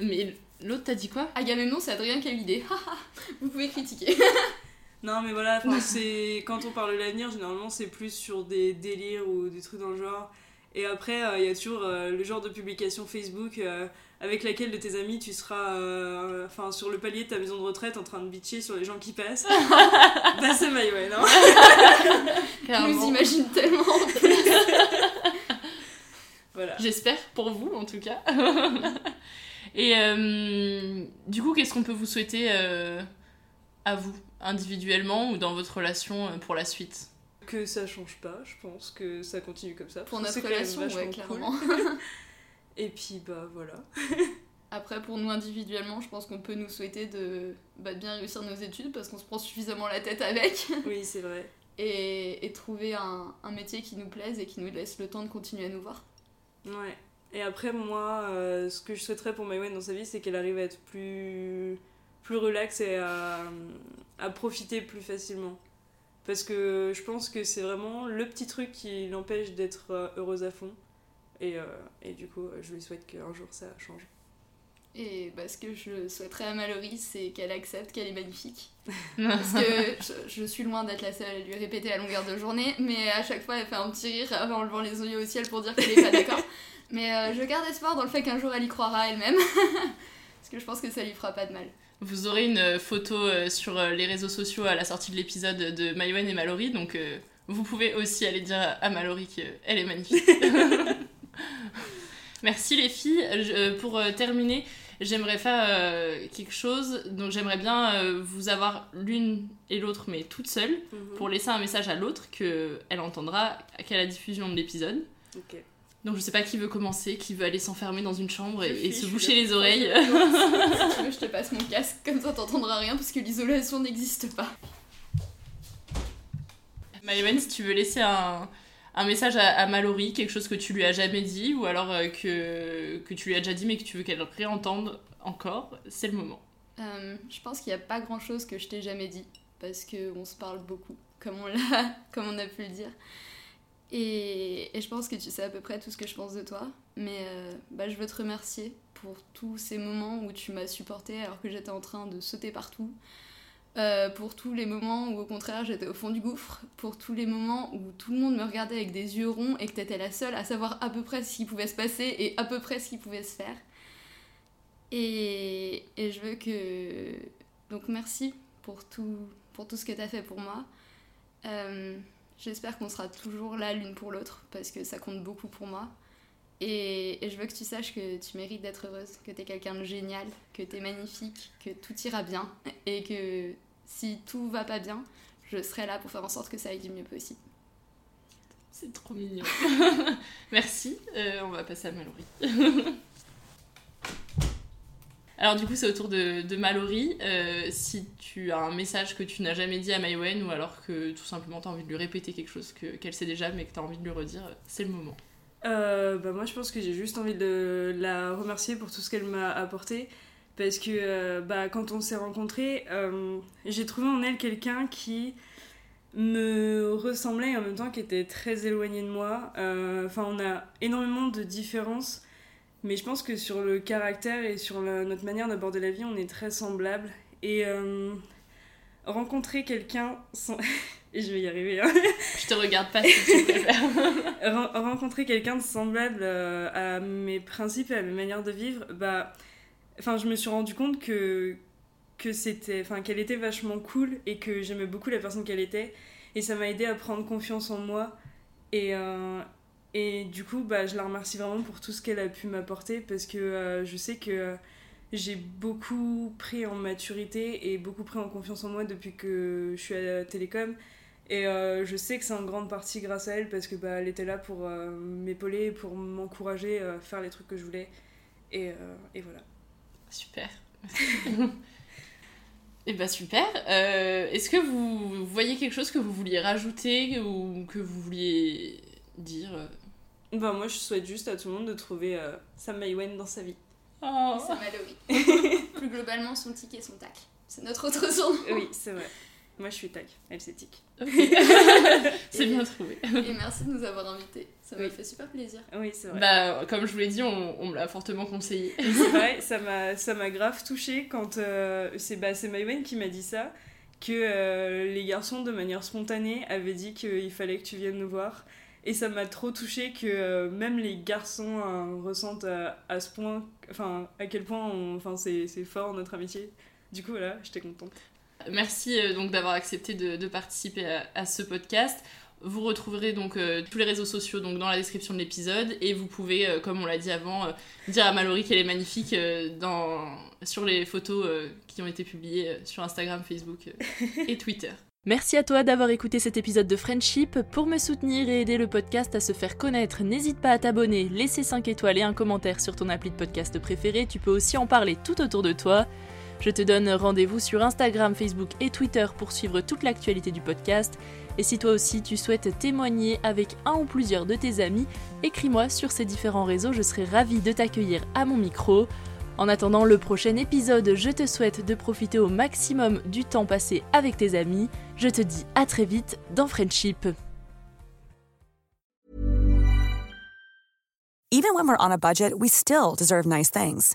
Mais l'autre, t'as dit quoi? Agamemnon, c'est Adrien qui a eu l'idée. (laughs) Vous pouvez critiquer. (laughs) non mais voilà c'est quand on parle de l'avenir généralement c'est plus sur des délires ou des trucs dans le genre et après euh, il y a toujours euh, le genre de publication Facebook euh, avec laquelle de tes amis tu seras euh, enfin sur le palier de ta maison de retraite en train de bitcher sur les gens qui passent (laughs) bah c'est Maïwen (laughs) hein Je nous imagine tellement. (laughs) voilà J'espère pour vous en tout cas. Et euh, du coup, qu'est-ce qu'on peut vous souhaiter euh, à vous, individuellement ou dans votre relation euh, pour la suite? Que ça change pas, je pense que ça continue comme ça. Pour notre relation, ouais, clairement. Et puis bah voilà. (laughs) Après, pour nous individuellement, je pense qu'on peut nous souhaiter de, bah, bien réussir nos études parce qu'on se prend suffisamment la tête avec. (laughs) Oui, c'est vrai. Et, et trouver un, un métier qui nous plaise et qui nous laisse le temps de continuer à nous voir. Ouais. Et après, moi, euh, ce que je souhaiterais pour Maïwen dans sa vie, c'est qu'elle arrive à être plus, plus relax et à, à profiter plus facilement. Parce que je pense que c'est vraiment le petit truc qui l'empêche d'être euh, heureuse à fond. Et, euh, et du coup, je lui souhaite qu'un jour ça change. Et bah, ce que je souhaiterais à Mallory, c'est qu'elle accepte qu'elle est magnifique. (laughs) Parce que je, je suis loin d'être la seule à lui répéter à longueur de journée, mais à chaque fois elle fait un petit rire en levant les yeux au ciel pour dire qu'elle est pas d'accord. (laughs) Mais euh, je garde espoir dans le fait qu'un jour elle y croira elle-même. (laughs) Parce que je pense que ça lui fera pas de mal. Vous aurez une photo euh, sur euh, les réseaux sociaux à la sortie de l'épisode de Maïwen et Mallory, donc euh, vous pouvez aussi aller dire à Mallory qu'elle est magnifique. Merci les filles. Je- euh, pour euh, terminer, j'aimerais faire euh, quelque chose. Donc j'aimerais bien euh, vous avoir l'une et l'autre, mais toute seule, Mhm. pour laisser un message à l'autre qu'elle entendra qu'à la diffusion de l'épisode. Donc je sais pas qui veut commencer, qui veut aller s'enfermer dans une chambre et, se boucher les oreilles. (laughs) Si tu veux, je te passe mon casque, comme ça t'entendras rien parce que l'isolation n'existe pas. Maëwen, si tu veux laisser un, un message à, à Mallory, quelque chose que tu lui as jamais dit, ou alors euh, que, que tu lui as déjà dit mais que tu veux qu'elle réentende encore, c'est le moment. Euh, je pense qu'il n'y a pas grand chose que je t'ai jamais dit parce qu'on se parle beaucoup, comme on, l'a, (laughs) comme on a pu le dire. Et, et je pense que tu sais à peu près tout ce que je pense de toi. Mais euh, bah, je veux te remercier pour tous ces moments où tu m'as supporté alors que j'étais en train de sauter partout. Euh, pour tous les moments où au contraire j'étais au fond du gouffre, pour tous les moments où tout le monde me regardait avec des yeux ronds et que t'étais la seule à savoir à peu près ce qui pouvait se passer et à peu près ce qui pouvait se faire. Et, et je veux que... Donc merci pour tout, pour tout ce que t'as fait pour moi. Euh, J'espère qu'on sera toujours là l'une pour l'autre parce que ça compte beaucoup pour moi. Et, et je veux que tu saches que tu mérites d'être heureuse, que t'es quelqu'un de génial, que t'es magnifique, que tout ira bien et que si tout va pas bien, je serai là pour faire en sorte que ça aille du mieux possible. C'est trop mignon. (laughs) Merci, euh, on va passer à Mallory. (laughs) Alors du coup c'est au tour de, de Mallory. Euh, si tu as un message que tu n'as jamais dit à Maïwen ou alors que tout simplement tu as envie de lui répéter quelque chose que- qu'elle sait déjà mais que tu as envie de lui redire, c'est le moment. Euh, bah moi je pense que j'ai juste envie de la remercier pour tout ce qu'elle m'a apporté. Parce que euh, bah, quand on s'est rencontrés euh, j'ai trouvé en elle quelqu'un qui me ressemblait et en même temps qui était très éloigné de moi. Euh, enfin on a énormément de différences mais je pense que sur le caractère et sur notre manière d'aborder la vie on est très semblables. Et euh, rencontrer quelqu'un sans... (laughs) et je vais y arriver. hein. Je te regarde pas si tu préfères. Ren- rencontrer quelqu'un de semblable euh, à mes principes et à mes manières de vivre, bah, enfin, je me suis rendu compte que que c'était, enfin, qu'elle était vachement cool et que j'aimais beaucoup la personne qu'elle était, et ça m'a aidé à prendre confiance en moi. Et euh, et du coup, bah, je la remercie vraiment pour tout ce qu'elle a pu m'apporter parce que euh, je sais que j'ai beaucoup pris en maturité et beaucoup pris en confiance en moi depuis que je suis à la télécom. Et euh, je sais que c'est en grande partie grâce à elle parce que bah, elle était là pour euh, m'épauler, pour m'encourager à faire les trucs que je voulais. Et, euh, et voilà. Super. (laughs) Et bah super. Euh, Est-ce que vous voyez quelque chose que vous vouliez rajouter ou que vous vouliez dire Bah, moi, je souhaite juste à tout le monde de trouver euh, Sam Maïwen dans sa vie. Oh. C'est Mallory. (laughs) Plus globalement, son tic et son tac. C'est notre autre surnom. Oui, c'est vrai. Moi, je suis tac. Elle, c'est tic. (laughs) C'est bien trouvé. Et merci de nous avoir invités. Ça m'a fait super plaisir. Oui, c'est vrai. Bah, comme je vous l'ai dit, on, on me l'a fortement conseillé. C'est vrai, ça m'a, ça m'a grave touchée quand euh, c'est, bah, c'est Maïwen qui m'a dit ça, que euh, les garçons, de manière spontanée, avaient dit qu'il fallait que tu viennes nous voir. Et ça m'a trop touchée que euh, même les garçons euh, ressentent à, à ce point, enfin, à quel point on- enfin, c'est, c'est fort notre amitié. Du coup, voilà, j'étais contente. Merci euh, donc d'avoir accepté de, de participer à, à ce podcast. Vous retrouverez donc euh, tous les réseaux sociaux donc dans la description de l'épisode et vous pouvez, euh, comme on l'a dit avant, euh, dire à Mallory qu'elle est magnifique euh, dans, sur les photos euh, qui ont été publiées euh, sur Instagram, Facebook euh, et Twitter. (laughs) Merci à toi d'avoir écouté cet épisode de Friendship. Pour me soutenir et aider le podcast à se faire connaître, n'hésite pas à t'abonner, laisser 5 étoiles et un commentaire sur ton appli de podcast préféré. Tu peux aussi en parler tout autour de toi. Je te donne rendez-vous sur Instagram, Facebook et Twitter pour suivre toute l'actualité du podcast. Et si toi aussi tu souhaites témoigner avec un ou plusieurs de tes amis, écris-moi sur ces différents réseaux, je serai ravie de t'accueillir à mon micro. En attendant le prochain épisode, je te souhaite de profiter au maximum du temps passé avec tes amis. Je te dis à très vite dans Friendship. Even when we're on a budget, we still deserve nice things.